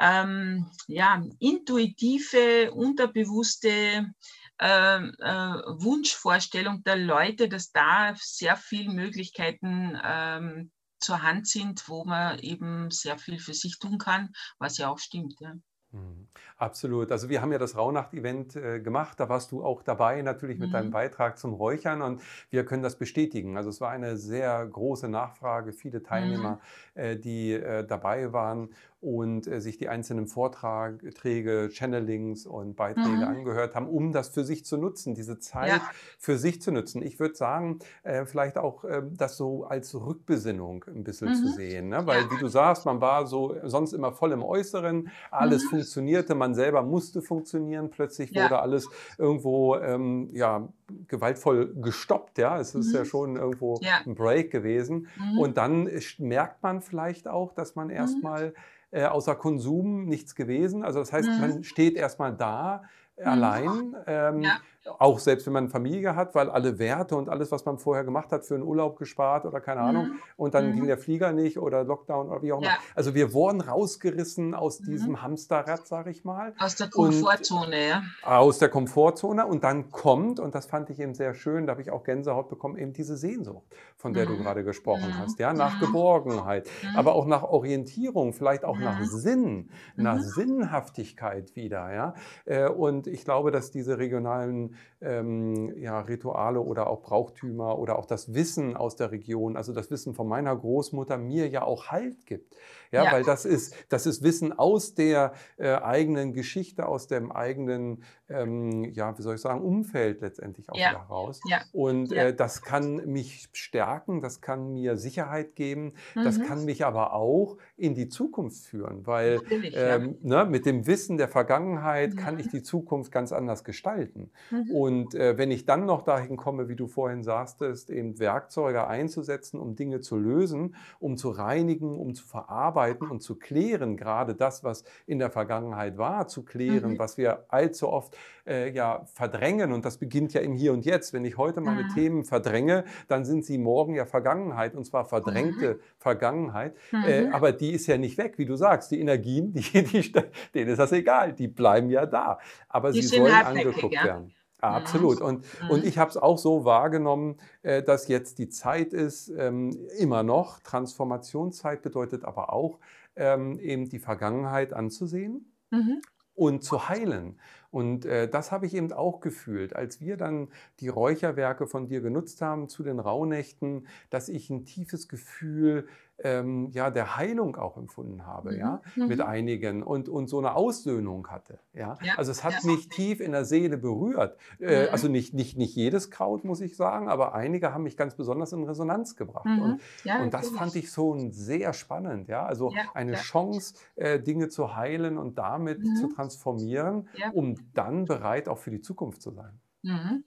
ähm, ja, intuitive, unterbewusste äh, äh, Wunschvorstellung der Leute, dass da sehr viele Möglichkeiten ähm, zur Hand sind, wo man eben sehr viel für sich tun kann, was ja auch stimmt. Ja. Mhm. Absolut. Also wir haben ja das Rauhnacht-Event äh, gemacht. Da warst du auch dabei, natürlich mit deinem mhm. Beitrag zum Räuchern. Und wir können das bestätigen. Also es war eine sehr große Nachfrage, viele Teilnehmer, mhm. äh, die äh, dabei waren und äh, sich die einzelnen Vorträge, Channelings und Beiträge mhm. angehört haben, um das für sich zu nutzen, diese Zeit ja. für sich zu nutzen. Ich würde sagen, äh, vielleicht auch äh, das so als Rückbesinnung ein bisschen mhm. zu sehen. Ne? Weil, ja. wie du sagst, man war so sonst immer voll im Äußeren, alles mhm. funktionierte, man selber musste funktionieren, plötzlich ja. wurde alles irgendwo ähm, ja, gewaltvoll gestoppt. Ja, es ist ja mhm. schon irgendwo ein Break gewesen. Mhm. Und dann merkt man vielleicht auch, dass man mhm. erstmal äh, außer Konsum nichts gewesen. Also das heißt, mhm. man steht erstmal da mhm. allein. Ähm, ja. Auch selbst wenn man Familie hat, weil alle Werte und alles, was man vorher gemacht hat, für einen Urlaub gespart oder keine mhm. Ahnung. Und dann mhm. ging der Flieger nicht oder Lockdown oder wie auch immer. Ja. Also wir wurden rausgerissen aus mhm. diesem Hamsterrad, sage ich mal. Aus der Komfortzone, ja. Aus der Komfortzone. Und dann kommt, und das fand ich eben sehr schön, da habe ich auch Gänsehaut bekommen, eben diese Sehnsucht, von der du mhm. gerade gesprochen mhm. hast. Ja, nach Geborgenheit, aber auch nach Orientierung, vielleicht auch nach Sinn, nach Sinnhaftigkeit wieder. Ja. Äh, und ich glaube, dass diese regionalen ähm, ja, Rituale oder auch Brauchtümer oder auch das Wissen aus der Region, also das Wissen von meiner Großmutter mir ja auch Halt gibt. Ja, ja. weil das ist, das ist Wissen aus der äh, eigenen Geschichte, aus dem eigenen, ähm, ja, wie soll ich sagen, Umfeld letztendlich auch ja. wieder raus. Ja. Und äh, das kann mich stärken, das kann mir Sicherheit geben, mhm. das kann mich aber auch in die Zukunft führen, weil ähm, ne, mit dem Wissen der Vergangenheit mhm. kann ich die Zukunft ganz anders gestalten. Mhm. Und äh, wenn ich dann noch dahin komme, wie du vorhin sagtest, eben Werkzeuge einzusetzen, um Dinge zu lösen, um zu reinigen, um zu verarbeiten und zu klären, gerade das, was in der Vergangenheit war, zu klären, mhm. was wir allzu oft äh, ja verdrängen. Und das beginnt ja im Hier und Jetzt. Wenn ich heute meine mhm. Themen verdränge, dann sind sie morgen ja Vergangenheit und zwar verdrängte mhm. Vergangenheit. Äh, mhm. aber die ist ja nicht weg, wie du sagst. Die Energien, <laughs> die, die, denen ist das egal, die bleiben ja da. Aber die sie sollen angeguckt ja. werden. Absolut. Und, und ich habe es auch so wahrgenommen, äh, dass jetzt die Zeit ist, ähm, immer noch. Transformationszeit bedeutet aber auch, ähm, eben die Vergangenheit anzusehen mhm. und zu heilen. Und äh, das habe ich eben auch gefühlt, als wir dann die Räucherwerke von dir genutzt haben zu den Rauhnächten, dass ich ein tiefes Gefühl ähm, ja, der Heilung auch empfunden habe, mhm. ja, mhm. mit einigen und, und so eine Aussöhnung hatte. Ja? ja. Also es hat ja. mich tief in der Seele berührt. Äh, mhm. Also nicht, nicht, nicht jedes Kraut, muss ich sagen, aber einige haben mich ganz besonders in Resonanz gebracht. Mhm. Und, ja, und das fand ich so sehr spannend. Ja? Also eine Chance, äh, Dinge zu heilen und damit zu mhm. transformieren, um dann bereit auch für die Zukunft zu sein. Mhm.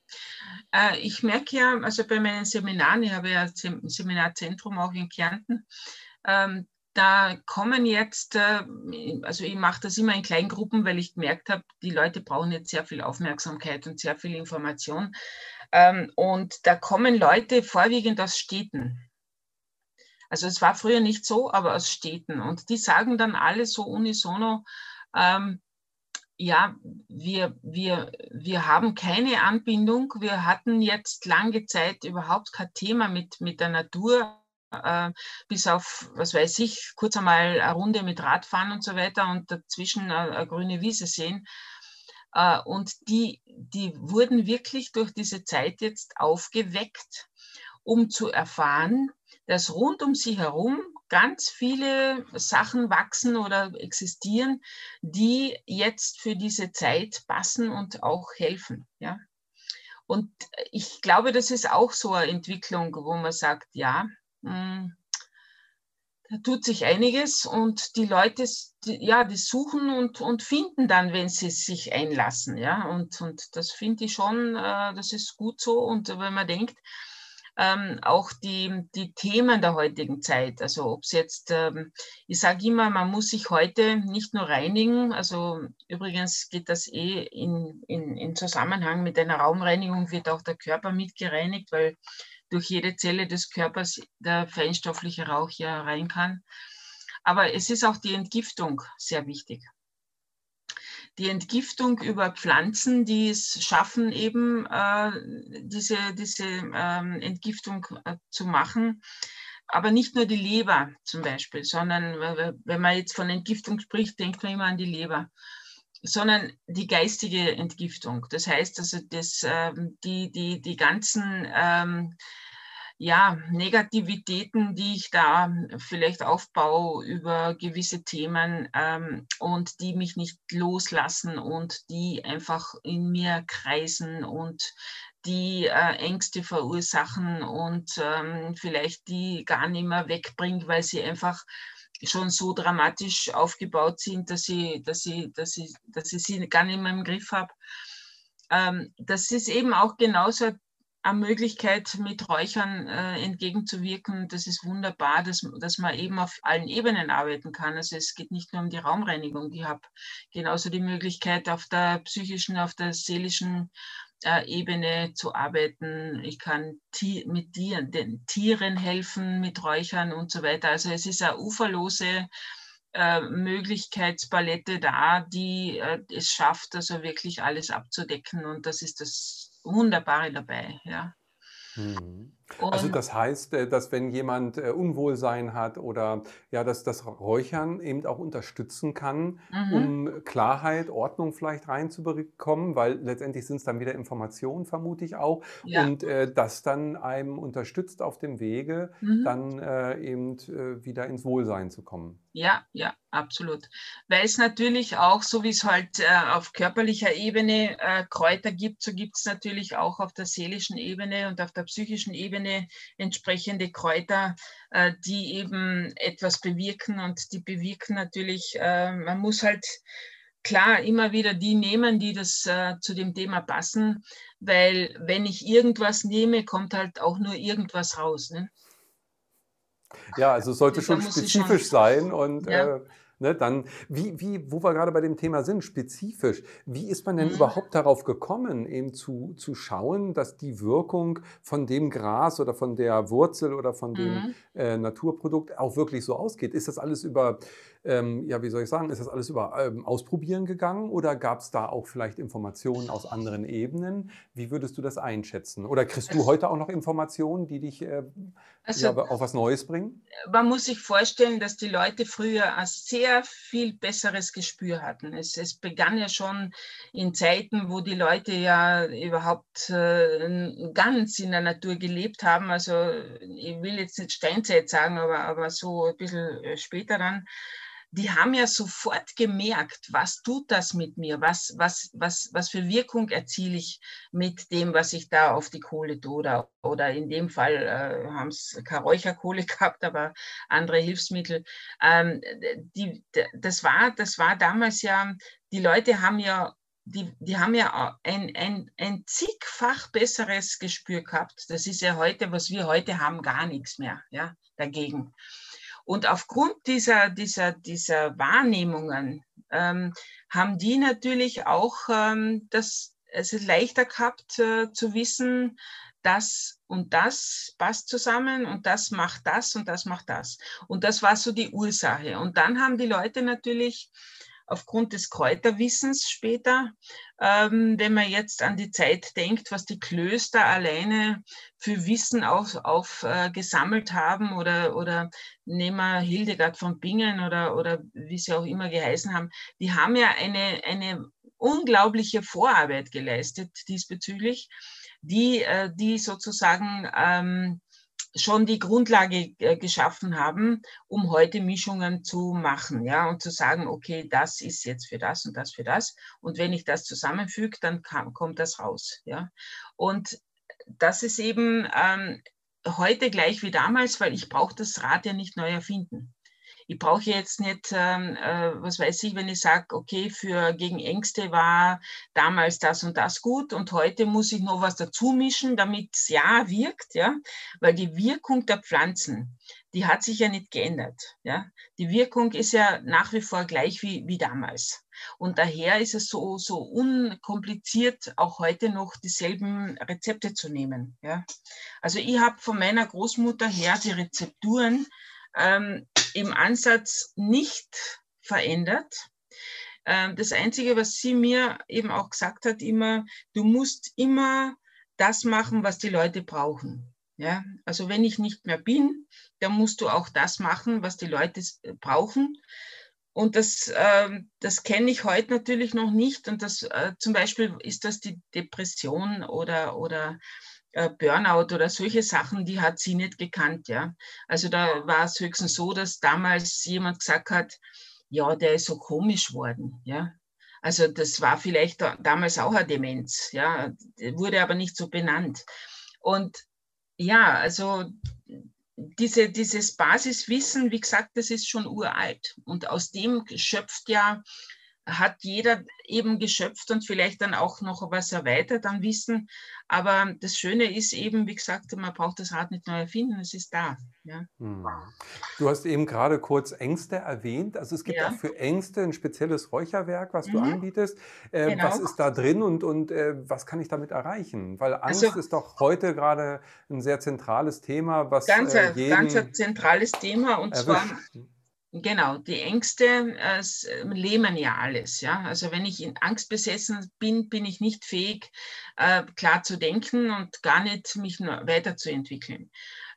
Äh, ich merke ja, also bei meinen Seminaren, ich habe ja ein Seminarzentrum auch in Kärnten, ähm, da kommen jetzt, äh, also ich mache das immer in Kleingruppen, weil ich gemerkt habe, die Leute brauchen jetzt sehr viel Aufmerksamkeit und sehr viel Information. Ähm, und da kommen Leute vorwiegend aus Städten. Also es war früher nicht so, aber aus Städten. Und die sagen dann alle so unisono, ähm, ja, wir, wir, wir haben keine Anbindung. Wir hatten jetzt lange Zeit überhaupt kein Thema mit, mit der Natur, äh, bis auf, was weiß ich, kurz einmal eine Runde mit Radfahren und so weiter und dazwischen eine, eine grüne Wiese sehen. Äh, und die, die wurden wirklich durch diese Zeit jetzt aufgeweckt, um zu erfahren, dass rund um sie herum ganz viele Sachen wachsen oder existieren, die jetzt für diese Zeit passen und auch helfen. Ja? Und ich glaube, das ist auch so eine Entwicklung, wo man sagt, ja, hm, da tut sich einiges und die Leute, ja, die suchen und, und finden dann, wenn sie sich einlassen, ja, und, und das finde ich schon, äh, das ist gut so und wenn man denkt, ähm, auch die, die Themen der heutigen Zeit. Also ob es jetzt, ähm, ich sage immer, man muss sich heute nicht nur reinigen, also übrigens geht das eh in, in, in Zusammenhang mit einer Raumreinigung, wird auch der Körper mitgereinigt, weil durch jede Zelle des Körpers der feinstoffliche Rauch ja rein kann. Aber es ist auch die Entgiftung sehr wichtig die Entgiftung über Pflanzen, die es schaffen, eben äh, diese, diese ähm, Entgiftung äh, zu machen. Aber nicht nur die Leber zum Beispiel, sondern wenn man jetzt von Entgiftung spricht, denkt man immer an die Leber, sondern die geistige Entgiftung. Das heißt also, dass, ähm, die, die, die ganzen ähm, ja, Negativitäten, die ich da vielleicht aufbaue über gewisse Themen ähm, und die mich nicht loslassen und die einfach in mir kreisen und die äh, Ängste verursachen und ähm, vielleicht die gar nicht mehr wegbringt, weil sie einfach schon so dramatisch aufgebaut sind, dass ich, dass ich, dass ich, dass ich sie gar nicht mehr im Griff habe. Ähm, das ist eben auch genauso eine Möglichkeit, mit Räuchern äh, entgegenzuwirken. Das ist wunderbar, dass, dass man eben auf allen Ebenen arbeiten kann. Also es geht nicht nur um die Raumreinigung. Ich habe genauso die Möglichkeit, auf der psychischen, auf der seelischen äh, Ebene zu arbeiten. Ich kann mit Tieren, den Tieren helfen, mit Räuchern und so weiter. Also es ist eine uferlose äh, Möglichkeitspalette da, die äh, es schafft, also wirklich alles abzudecken. Und das ist das Wunderbare dabei, ja. Mhm. Also das heißt, äh, dass wenn jemand äh, Unwohlsein hat oder ja, dass das Räuchern eben auch unterstützen kann, Mhm. um Klarheit, Ordnung vielleicht reinzubekommen, weil letztendlich sind es dann wieder Informationen, vermute ich auch, Ja. und äh, das dann einem unterstützt auf dem Wege, Mhm. dann äh, eben äh, wieder ins Wohlsein zu kommen. Ja, ja, absolut. Weil es natürlich auch, so wie es halt äh, auf körperlicher Ebene äh, Kräuter gibt, so gibt es natürlich auch auf der seelischen Ebene und auf der psychischen Ebene entsprechende Kräuter, äh, die eben etwas bewirken und die bewirken natürlich, äh, man muss halt klar immer wieder die nehmen, die das äh, zu dem Thema passen, weil wenn ich irgendwas nehme, kommt halt auch nur irgendwas raus. Ne? Ja, also sollte schon spezifisch schon, sein und ja. Ne, dann, wie, wie, wo wir gerade bei dem Thema sind, spezifisch, wie ist man denn mhm. überhaupt darauf gekommen, eben zu, zu schauen, dass die Wirkung von dem Gras oder von der Wurzel oder von dem mhm. äh, Naturprodukt auch wirklich so ausgeht? Ist das alles über ähm, ja, wie soll ich sagen, ist das alles über ähm, Ausprobieren gegangen oder gab es da auch vielleicht Informationen aus anderen Ebenen? Wie würdest du das einschätzen? Oder kriegst du heute auch noch Informationen, die dich äh, also, ja, auf was Neues bringen? Man muss sich vorstellen, dass die Leute früher ein sehr viel besseres Gespür hatten. Es, es begann ja schon in Zeiten, wo die Leute ja überhaupt äh, ganz in der Natur gelebt haben. Also ich will jetzt nicht Steinzeit sagen, aber, aber so ein bisschen äh, später dann die haben ja sofort gemerkt, was tut das mit mir, was, was, was, was für Wirkung erziele ich mit dem, was ich da auf die Kohle tue. Oder, oder in dem Fall äh, haben es keine Räucherkohle <laughs> gehabt, aber andere Hilfsmittel. Ähm, die, das, war, das war damals ja, die Leute haben ja die, die haben ja ein, ein, ein zigfach besseres Gespür gehabt. Das ist ja heute, was wir heute haben, gar nichts mehr ja, dagegen. Und aufgrund dieser, dieser, dieser Wahrnehmungen ähm, haben die natürlich auch ähm, das, es leichter gehabt äh, zu wissen, das und das passt zusammen und das macht das und das macht das. Und das war so die Ursache. Und dann haben die Leute natürlich aufgrund des Kräuterwissens später, ähm, wenn man jetzt an die Zeit denkt, was die Klöster alleine für Wissen auf, auf äh, haben oder, oder nehmen wir Hildegard von Bingen oder, oder wie sie auch immer geheißen haben, die haben ja eine, eine unglaubliche Vorarbeit geleistet diesbezüglich, die, äh, die sozusagen ähm, schon die Grundlage äh, geschaffen haben, um heute Mischungen zu machen, ja, und zu sagen, okay, das ist jetzt für das und das für das. Und wenn ich das zusammenfüge, dann kam, kommt das raus, ja. Und das ist eben ähm, heute gleich wie damals, weil ich brauche das Rad ja nicht neu erfinden. Ich brauche jetzt nicht, ähm, äh, was weiß ich, wenn ich sage, okay, für gegen Ängste war damals das und das gut und heute muss ich noch was dazu mischen, damit es ja wirkt, ja, weil die Wirkung der Pflanzen, die hat sich ja nicht geändert, ja. Die Wirkung ist ja nach wie vor gleich wie, wie damals. Und daher ist es so, so unkompliziert, auch heute noch dieselben Rezepte zu nehmen. Ja. Also ich habe von meiner Großmutter her die Rezepturen ähm, im Ansatz nicht verändert. Ähm, das Einzige, was sie mir eben auch gesagt hat, immer, du musst immer das machen, was die Leute brauchen. Ja, also wenn ich nicht mehr bin, dann musst du auch das machen, was die Leute brauchen. Und das, äh, das kenne ich heute natürlich noch nicht. Und das äh, zum Beispiel ist das die Depression oder, oder äh, Burnout oder solche Sachen, die hat sie nicht gekannt, ja. Also da war es höchstens so, dass damals jemand gesagt hat, ja, der ist so komisch worden, ja. Also das war vielleicht damals auch eine Demenz, ja, wurde aber nicht so benannt. Und ja, also diese, dieses Basiswissen, wie gesagt, das ist schon uralt. Und aus dem schöpft ja hat jeder eben geschöpft und vielleicht dann auch noch was erweitert an Wissen. Aber das Schöne ist eben, wie gesagt, man braucht das Rad nicht neu erfinden, es ist da. Ja. Hm. Du hast eben gerade kurz Ängste erwähnt. Also es gibt ja. auch für Ängste ein spezielles Räucherwerk, was mhm. du anbietest. Äh, genau. Was ist da drin und, und äh, was kann ich damit erreichen? Weil Angst also, ist doch heute gerade ein sehr zentrales Thema, was ganz, äh, jeden ganz ein zentrales Thema und erwischt. zwar Genau, die Ängste äh, lähmen ja alles. Ja? Also wenn ich in Angst besessen bin, bin ich nicht fähig, äh, klar zu denken und gar nicht mich weiterzuentwickeln.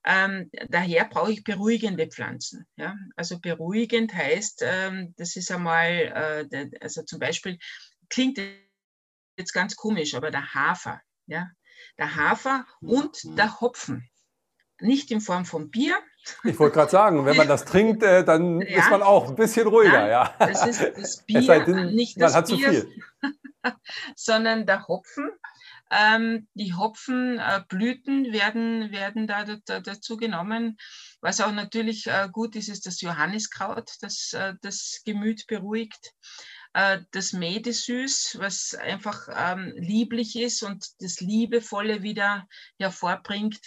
Ähm, daher brauche ich beruhigende Pflanzen. Ja? Also beruhigend heißt, ähm, das ist einmal, äh, also zum Beispiel, klingt jetzt ganz komisch, aber der Hafer, ja? der Hafer und der Hopfen nicht in Form von Bier. Ich wollte gerade sagen, wenn man das trinkt, äh, dann <laughs> ja. ist man auch ein bisschen ruhiger. Ja, ja. Das ist das <laughs> Bier, denn, nicht das man hat Bier, zu viel. <laughs> sondern der Hopfen. Ähm, die Hopfenblüten werden, werden da, da, dazu genommen. Was auch natürlich äh, gut ist, ist das Johanniskraut, das äh, das Gemüt beruhigt. Äh, das Met ist süß, was einfach ähm, lieblich ist und das Liebevolle wieder hervorbringt.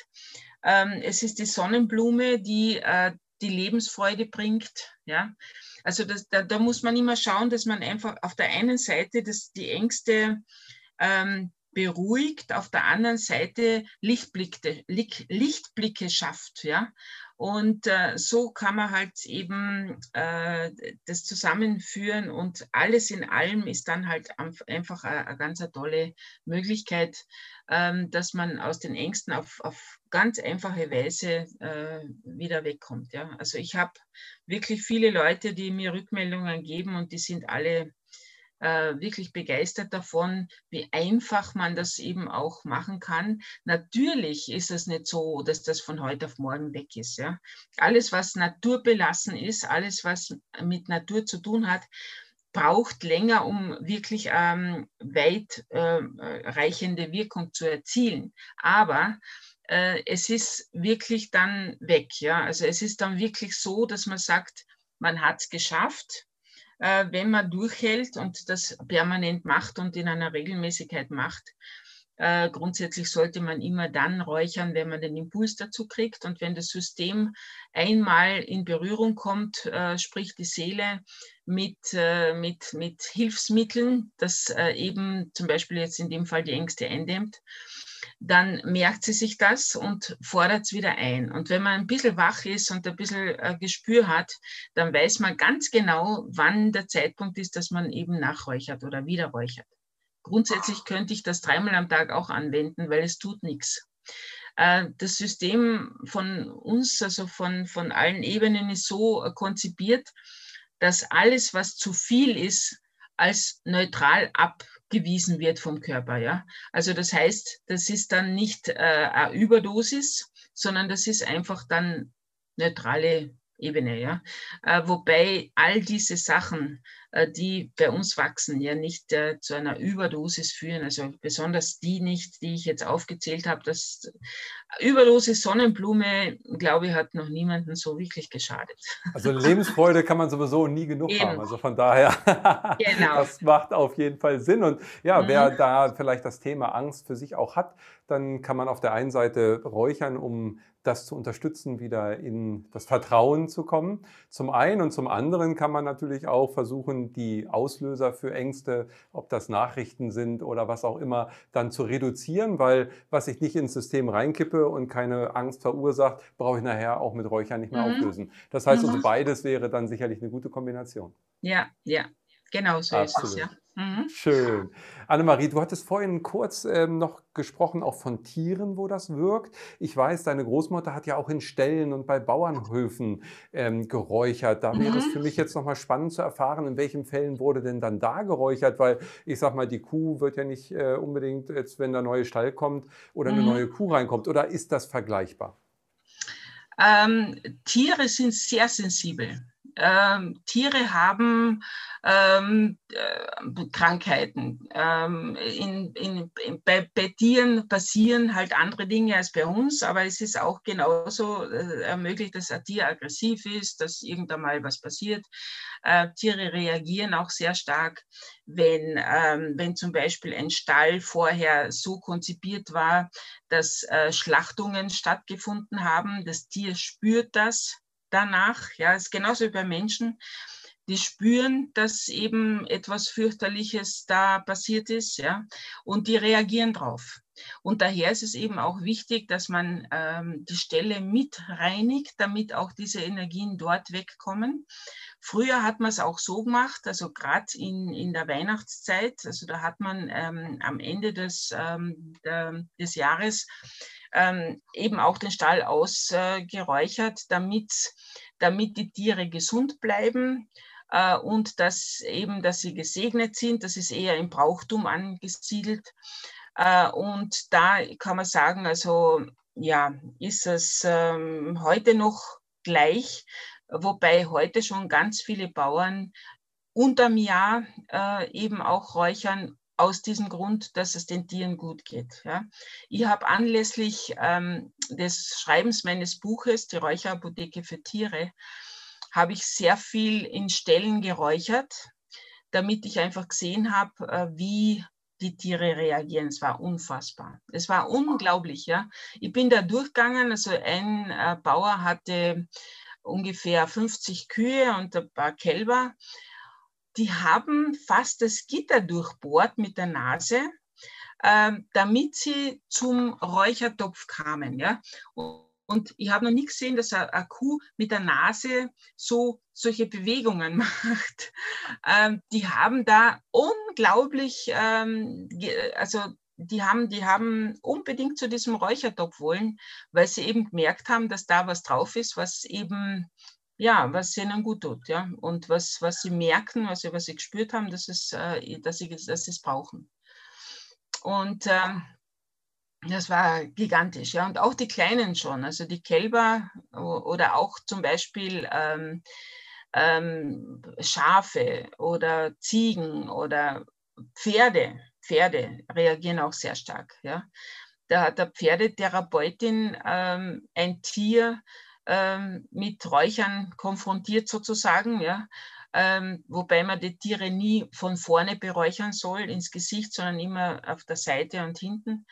Ähm, es ist die Sonnenblume, die äh, die Lebensfreude bringt. Ja? Also das, da, da, muss man immer schauen, dass man einfach auf der einen Seite das, die Ängste ähm, beruhigt, auf der anderen Seite Lichtblicke, Lichtblicke schafft. Ja? Und äh, so kann man halt eben äh, das zusammenführen und alles in allem ist dann halt einfach eine, eine ganz tolle Möglichkeit, ähm, dass man aus den Ängsten auf, auf ganz einfache Weise äh, wieder wegkommt. Ja? Also ich habe wirklich viele Leute, die mir Rückmeldungen geben und die sind alle äh, wirklich begeistert davon, wie einfach man das eben auch machen kann. Natürlich ist es nicht so, dass das von heute auf morgen weg ist. Ja? Alles, was naturbelassen ist, alles, was mit Natur zu tun hat, braucht länger, um wirklich ähm, weitreichende äh, Wirkung zu erzielen. Aber äh, es ist wirklich dann weg. Ja? Also es ist dann wirklich so, dass man sagt, man hat es geschafft äh, wenn man durchhält und das permanent macht und in einer Regelmäßigkeit macht. Äh, grundsätzlich sollte man immer dann räuchern, wenn man den Impuls dazu kriegt. Und wenn das System einmal in Berührung kommt, äh, spricht die Seele mit, äh, mit, mit Hilfsmitteln, das äh, eben zum Beispiel jetzt in dem Fall die Ängste eindämmt dann merkt sie sich das und fordert es wieder ein. Und wenn man ein bisschen wach ist und ein bisschen äh, Gespür hat, dann weiß man ganz genau, wann der Zeitpunkt ist, dass man eben nachräuchert oder wieder räuchert. Grundsätzlich könnte ich das dreimal am Tag auch anwenden, weil es tut nichts. Äh, das System von uns, also von, von allen Ebenen, ist so äh, konzipiert, dass alles, was zu viel ist, als neutral ab abgewiesen wird vom Körper. Ja? Also das heißt, das ist dann nicht äh, eine Überdosis, sondern das ist einfach dann neutrale Ebene, ja. Äh, wobei all diese Sachen, die bei uns wachsen, ja nicht äh, zu einer Überdosis führen. Also besonders die nicht, die ich jetzt aufgezählt habe. Das Überdosis Sonnenblume, glaube ich, hat noch niemanden so wirklich geschadet. Also Lebensfreude kann man sowieso nie genug Eben. haben. Also von daher, <laughs> genau. das macht auf jeden Fall Sinn. Und ja, mhm. wer da vielleicht das Thema Angst für sich auch hat, dann kann man auf der einen Seite räuchern, um das zu unterstützen, wieder in das Vertrauen zu kommen. Zum einen und zum anderen kann man natürlich auch versuchen, die Auslöser für Ängste, ob das Nachrichten sind oder was auch immer, dann zu reduzieren, weil was ich nicht ins System reinkippe und keine Angst verursacht, brauche ich nachher auch mit Räuchern nicht mehr mhm. auflösen. Das heißt also, mhm. beides wäre dann sicherlich eine gute Kombination. Ja, ja, genau so Absolut. ist es, ja. Mhm. Schön. Annemarie, du hattest vorhin kurz ähm, noch gesprochen, auch von Tieren, wo das wirkt. Ich weiß, deine Großmutter hat ja auch in Ställen und bei Bauernhöfen ähm, geräuchert. Da wäre es für mhm. mich jetzt nochmal spannend zu erfahren, in welchen Fällen wurde denn dann da geräuchert, weil ich sag mal, die Kuh wird ja nicht äh, unbedingt jetzt, wenn der neue Stall kommt oder eine mhm. neue Kuh reinkommt. Oder ist das vergleichbar? Ähm, Tiere sind sehr sensibel ähm, Tiere haben ähm, äh, Krankheiten. Ähm, in, in, in, bei, bei, Tieren passieren halt andere Dinge als bei uns, aber es ist auch genauso äh, möglich, dass ein Tier aggressiv ist, dass irgendwann mal was passiert. Äh, Tiere reagieren auch sehr stark, wenn, ähm, wenn zum Beispiel ein Stall vorher so konzipiert war, dass äh, Schlachtungen stattgefunden haben. Das Tier spürt das danach. Ja, ist genauso wie bei Menschen. Die spüren, dass eben etwas fürchterliches da passiert ist, ja, und die reagieren drauf. Und daher ist es eben auch wichtig, dass man ähm, die Stelle mit reinigt, damit auch diese Energien dort wegkommen. Früher hat man es auch so gemacht, also gerade in, in der Weihnachtszeit, also da hat man ähm, am Ende des, ähm, der, des Jahres ähm, eben auch den Stall ausgeräuchert, äh, damit, damit die Tiere gesund bleiben äh, und dass eben, dass sie gesegnet sind. Das ist eher im Brauchtum angesiedelt. Äh, und da kann man sagen, also ja, ist es ähm, heute noch gleich, wobei heute schon ganz viele Bauern unterm Jahr äh, eben auch räuchern aus diesem Grund, dass es den Tieren gut geht. Ja. Ich habe anlässlich ähm, des Schreibens meines Buches, die Räucherapotheke für Tiere, habe ich sehr viel in Stellen geräuchert, damit ich einfach gesehen habe, äh, wie die Tiere reagieren. Es war unfassbar. Es war unglaublich. Ja. Ich bin da durchgegangen. Also ein äh, Bauer hatte ungefähr 50 Kühe und ein paar Kälber die haben fast das Gitter durchbohrt mit der Nase, äh, damit sie zum Räuchertopf kamen. Ja? Und ich habe noch nie gesehen, dass eine Kuh mit der Nase so solche Bewegungen <laughs> macht. Ähm, die haben da unglaublich, ähm, also die haben, die haben unbedingt zu diesem Räuchertopf wollen, weil sie eben gemerkt haben, dass da was drauf ist, was eben ja, was ihnen gut tut, ja. Und was, was sie merken, was sie, was sie gespürt haben, dass, es, äh, dass, sie, dass es brauchen. Und äh, das war gigantisch, ja. Und auch die Kleinen schon, also die Kälber oder auch zum Beispiel ähm, ähm, Schafe oder Ziegen oder Pferde. Pferde reagieren auch sehr stark, ja. Da hat der Pferdetherapeutin ähm, ein Tier ähm, mit Räuchern konfrontiert sozusagen, ja. Ähm, wobei man die Tiere nie von vorne beräuchern soll ins Gesicht, sondern immer auf der Seite und hinten.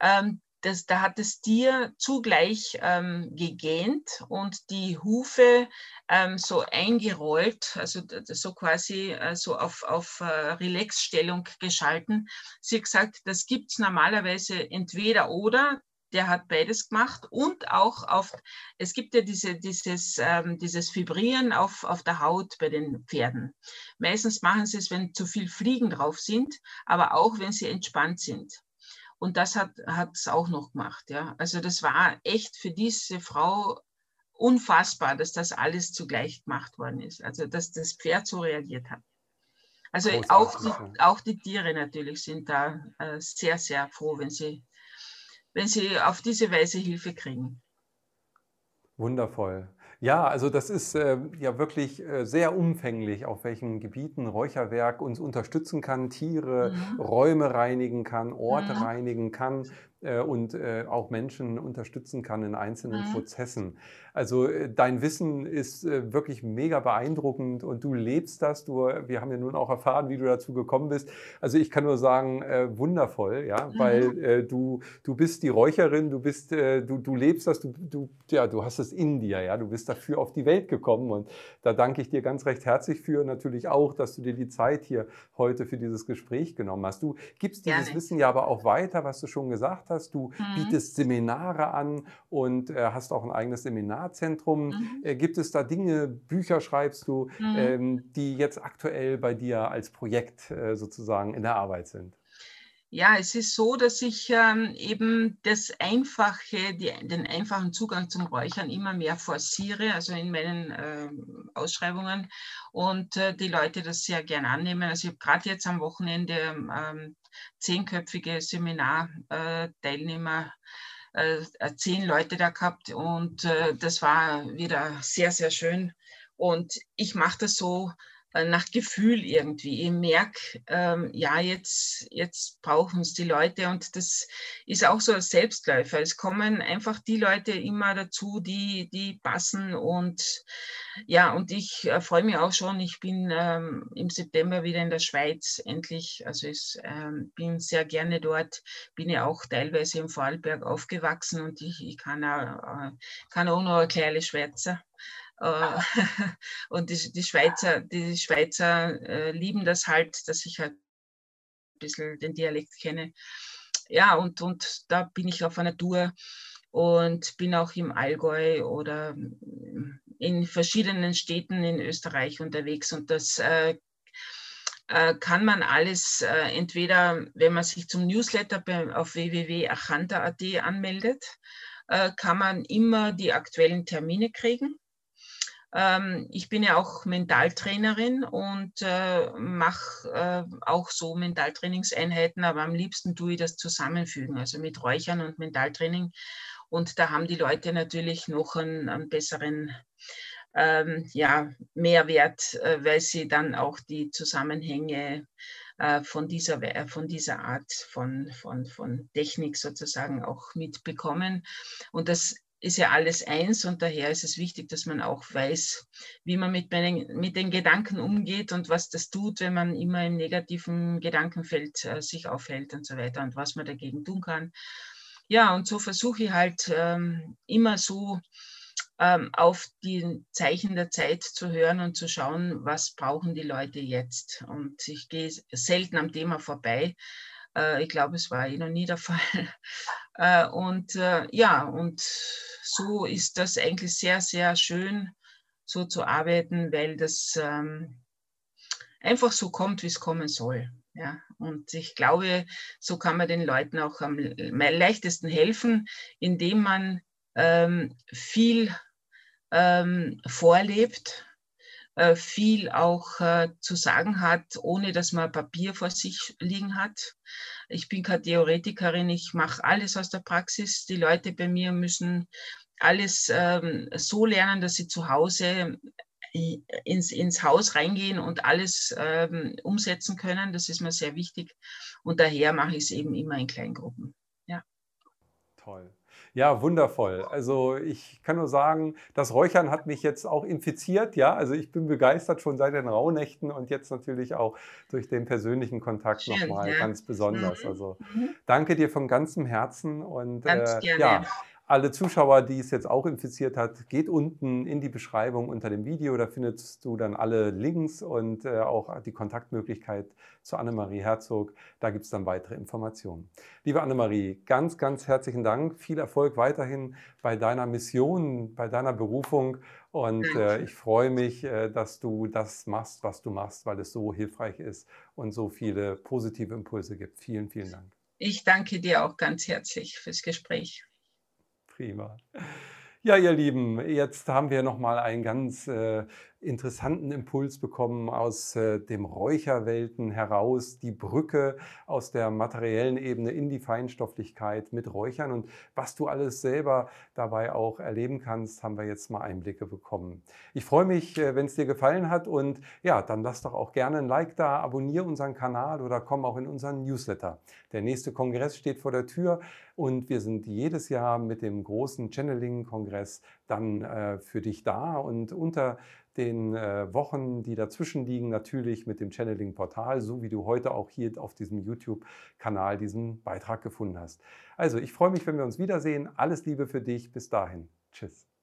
Ähm, das, da hat das Tier zugleich ähm, gegähnt und die Hufe ähm, so eingerollt, also so quasi äh, so auf, auf äh, Relaxstellung geschalten. Sie hat gesagt, das gibt es normalerweise entweder oder, der hat beides gemacht und auch auf, es gibt ja diese, dieses, ähm, dieses Vibrieren auf, auf der Haut bei den Pferden. Meistens machen sie es, wenn zu viel Fliegen drauf sind, aber auch wenn sie entspannt sind. Und das hat es auch noch gemacht. Ja. Also das war echt für diese Frau unfassbar, dass das alles zugleich gemacht worden ist. Also dass das Pferd so reagiert hat. Also auch die, auch die Tiere natürlich sind da äh, sehr, sehr froh, wenn sie wenn sie auf diese Weise Hilfe kriegen. Wundervoll. Ja, also das ist äh, ja wirklich äh, sehr umfänglich, auf welchen Gebieten Räucherwerk uns unterstützen kann, Tiere, Mhm. Räume reinigen kann, Orte Mhm. reinigen kann und äh, auch Menschen unterstützen kann in einzelnen Mhm. Prozessen. Also äh, dein Wissen ist äh, wirklich mega beeindruckend und du lebst das. Du, wir haben ja nun auch erfahren, wie du dazu gekommen bist. Also ich kann nur sagen, äh, wundervoll, ja, Mhm. weil äh, du, du bist die Räucherin, du bist, äh, du, du lebst das, du, du, ja, du hast es in dir, ja, du bist dafür auf die Welt gekommen und da danke ich dir ganz recht herzlich für. Natürlich auch, dass du dir die Zeit hier heute für dieses Gespräch genommen hast. Du gibst dieses. Wissen ja aber auch weiter, was du schon gesagt hast. Du Mhm. bietest Seminare an und äh, hast auch ein eigenes Seminarzentrum. Mhm. Äh, gibt es da Dinge, Bücher schreibst du, Mhm. ähm, die jetzt aktuell bei dir als Projekt äh, sozusagen in der Arbeit sind? Ja, es ist so, dass ich ähm, eben das einfache, die, den einfachen Zugang zum Räuchern immer mehr forciere, also in meinen ähm, Ausschreibungen und äh, die Leute das sehr gern annehmen. Also ich habe gerade jetzt am Wochenende ähm, zehnköpfige Seminarteilnehmer, äh, äh, zehn Leute da gehabt und äh, das war wieder sehr, sehr schön. Und ich mache das so nach Gefühl irgendwie. Ich merke, ähm, ja, jetzt, jetzt brauchen es die Leute und das ist auch so ein Selbstläufer. Es kommen einfach die Leute immer dazu, die, die passen und ja, und ich äh, freue mich auch schon. Ich bin ähm, im September wieder in der Schweiz endlich. Also ich ähm, bin sehr gerne dort, bin ja auch teilweise im Vorarlberg aufgewachsen und ich, ich kann, auch, äh, kann auch noch eine kleine Schweizer. Äh, <laughs> und die, die Schweizer, die Schweizer äh, lieben das halt, dass ich halt ein bisschen den Dialekt kenne. Ja, und, und da bin ich auf einer Tour und bin auch im Allgäu oder in verschiedenen Städten in Österreich unterwegs. Und das äh, äh, kann man alles äh, entweder, wenn man sich zum Newsletter auf www.achanta.at anmeldet, äh, kann man immer die aktuellen Termine kriegen. Ähm, ich bin ja auch Mentaltrainerin und äh, mache äh, auch so Mentaltrainingseinheiten, aber am liebsten tue ich das zusammenfügen, also mit Räuchern und Mentaltraining. Und da haben die Leute natürlich noch einen, einen besseren ähm, ja, Mehrwert, äh, weil sie dann auch die Zusammenhänge äh, von, dieser, von dieser Art von, von, von Technik sozusagen auch mitbekommen. Und das ist ja alles eins und daher ist es wichtig, dass man auch weiß, wie man mit, mit den Gedanken umgeht und was das tut, wenn man immer im negativen Gedankenfeld äh, sich aufhält und so weiter und was man dagegen tun kann. Ja, und so versuche ich halt ähm, immer so ähm, auf die Zeichen der Zeit zu hören und zu schauen, was brauchen die Leute jetzt. Und ich gehe selten am Thema vorbei. Äh, ich glaube, es war eh noch nie der <laughs> Fall. Äh, und äh, ja, und so ist das eigentlich sehr, sehr schön, so zu arbeiten, weil das ähm, einfach so kommt, wie es kommen soll. Ja, und ich glaube, so kann man den Leuten auch am leichtesten helfen, indem man ähm, viel ähm, vorlebt, viel auch äh, zu sagen hat, ohne dass man Papier vor sich liegen hat. Ich bin keine Theoretikerin, ich mache alles aus der Praxis. Die Leute bei mir müssen alles ähm, so lernen, dass sie zu Hause ins, ins Haus reingehen und alles ähm, umsetzen können. Das ist mir sehr wichtig. Und daher mache ich es eben immer in Kleingruppen. Ja. Toll. Ja, wundervoll. Also ich kann nur sagen, das Räuchern hat mich jetzt auch infiziert. Ja, also ich bin begeistert schon seit den Rauhnächten und jetzt natürlich auch durch den persönlichen Kontakt nochmal ja. ganz besonders. Mhm. Also Mhm. danke dir von ganzem Herzen und äh, ja, alle Zuschauer, die es jetzt auch infiziert hat, geht unten in die Beschreibung unter dem Video. Da findest du dann alle Links und äh, auch die Kontaktmöglichkeit zu Annemarie Herzog. Da gibt es dann weitere Informationen. Liebe Annemarie, ganz, ganz herzlichen Dank. Viel Erfolg weiterhin bei deiner Mission, bei deiner Berufung. Und äh, ich freue mich, äh, dass du das machst, was du machst, weil es so hilfreich ist und so viele positive Impulse gibt. Vielen, vielen Dank. Ich danke dir auch ganz herzlich fürs Gespräch. Prima. Ja, ihr Lieben, jetzt haben wir noch mal ein ganz äh, interessanten Impuls bekommen aus äh, dem Räucherwelten heraus, die Brücke aus der materiellen Ebene in die Feinstofflichkeit mit Räuchern und was du alles selber dabei auch erleben kannst, haben wir jetzt mal Einblicke bekommen. Ich freue mich, äh, wenn es dir gefallen hat und ja, dann lass doch auch gerne ein Like da, abonniere unseren Kanal oder komm auch in unseren Newsletter. Der nächste Kongress steht vor der Tür und wir sind jedes Jahr mit dem großen Channeling-Kongress dann äh, für dich da und unter den äh, Wochen, die dazwischen liegen, natürlich mit dem Channeling-Portal, so wie du heute auch hier auf diesem YouTube-Kanal diesen Beitrag gefunden hast. Also, ich freue mich, wenn wir uns wiedersehen. Alles Liebe für dich. Bis dahin. Tschüss.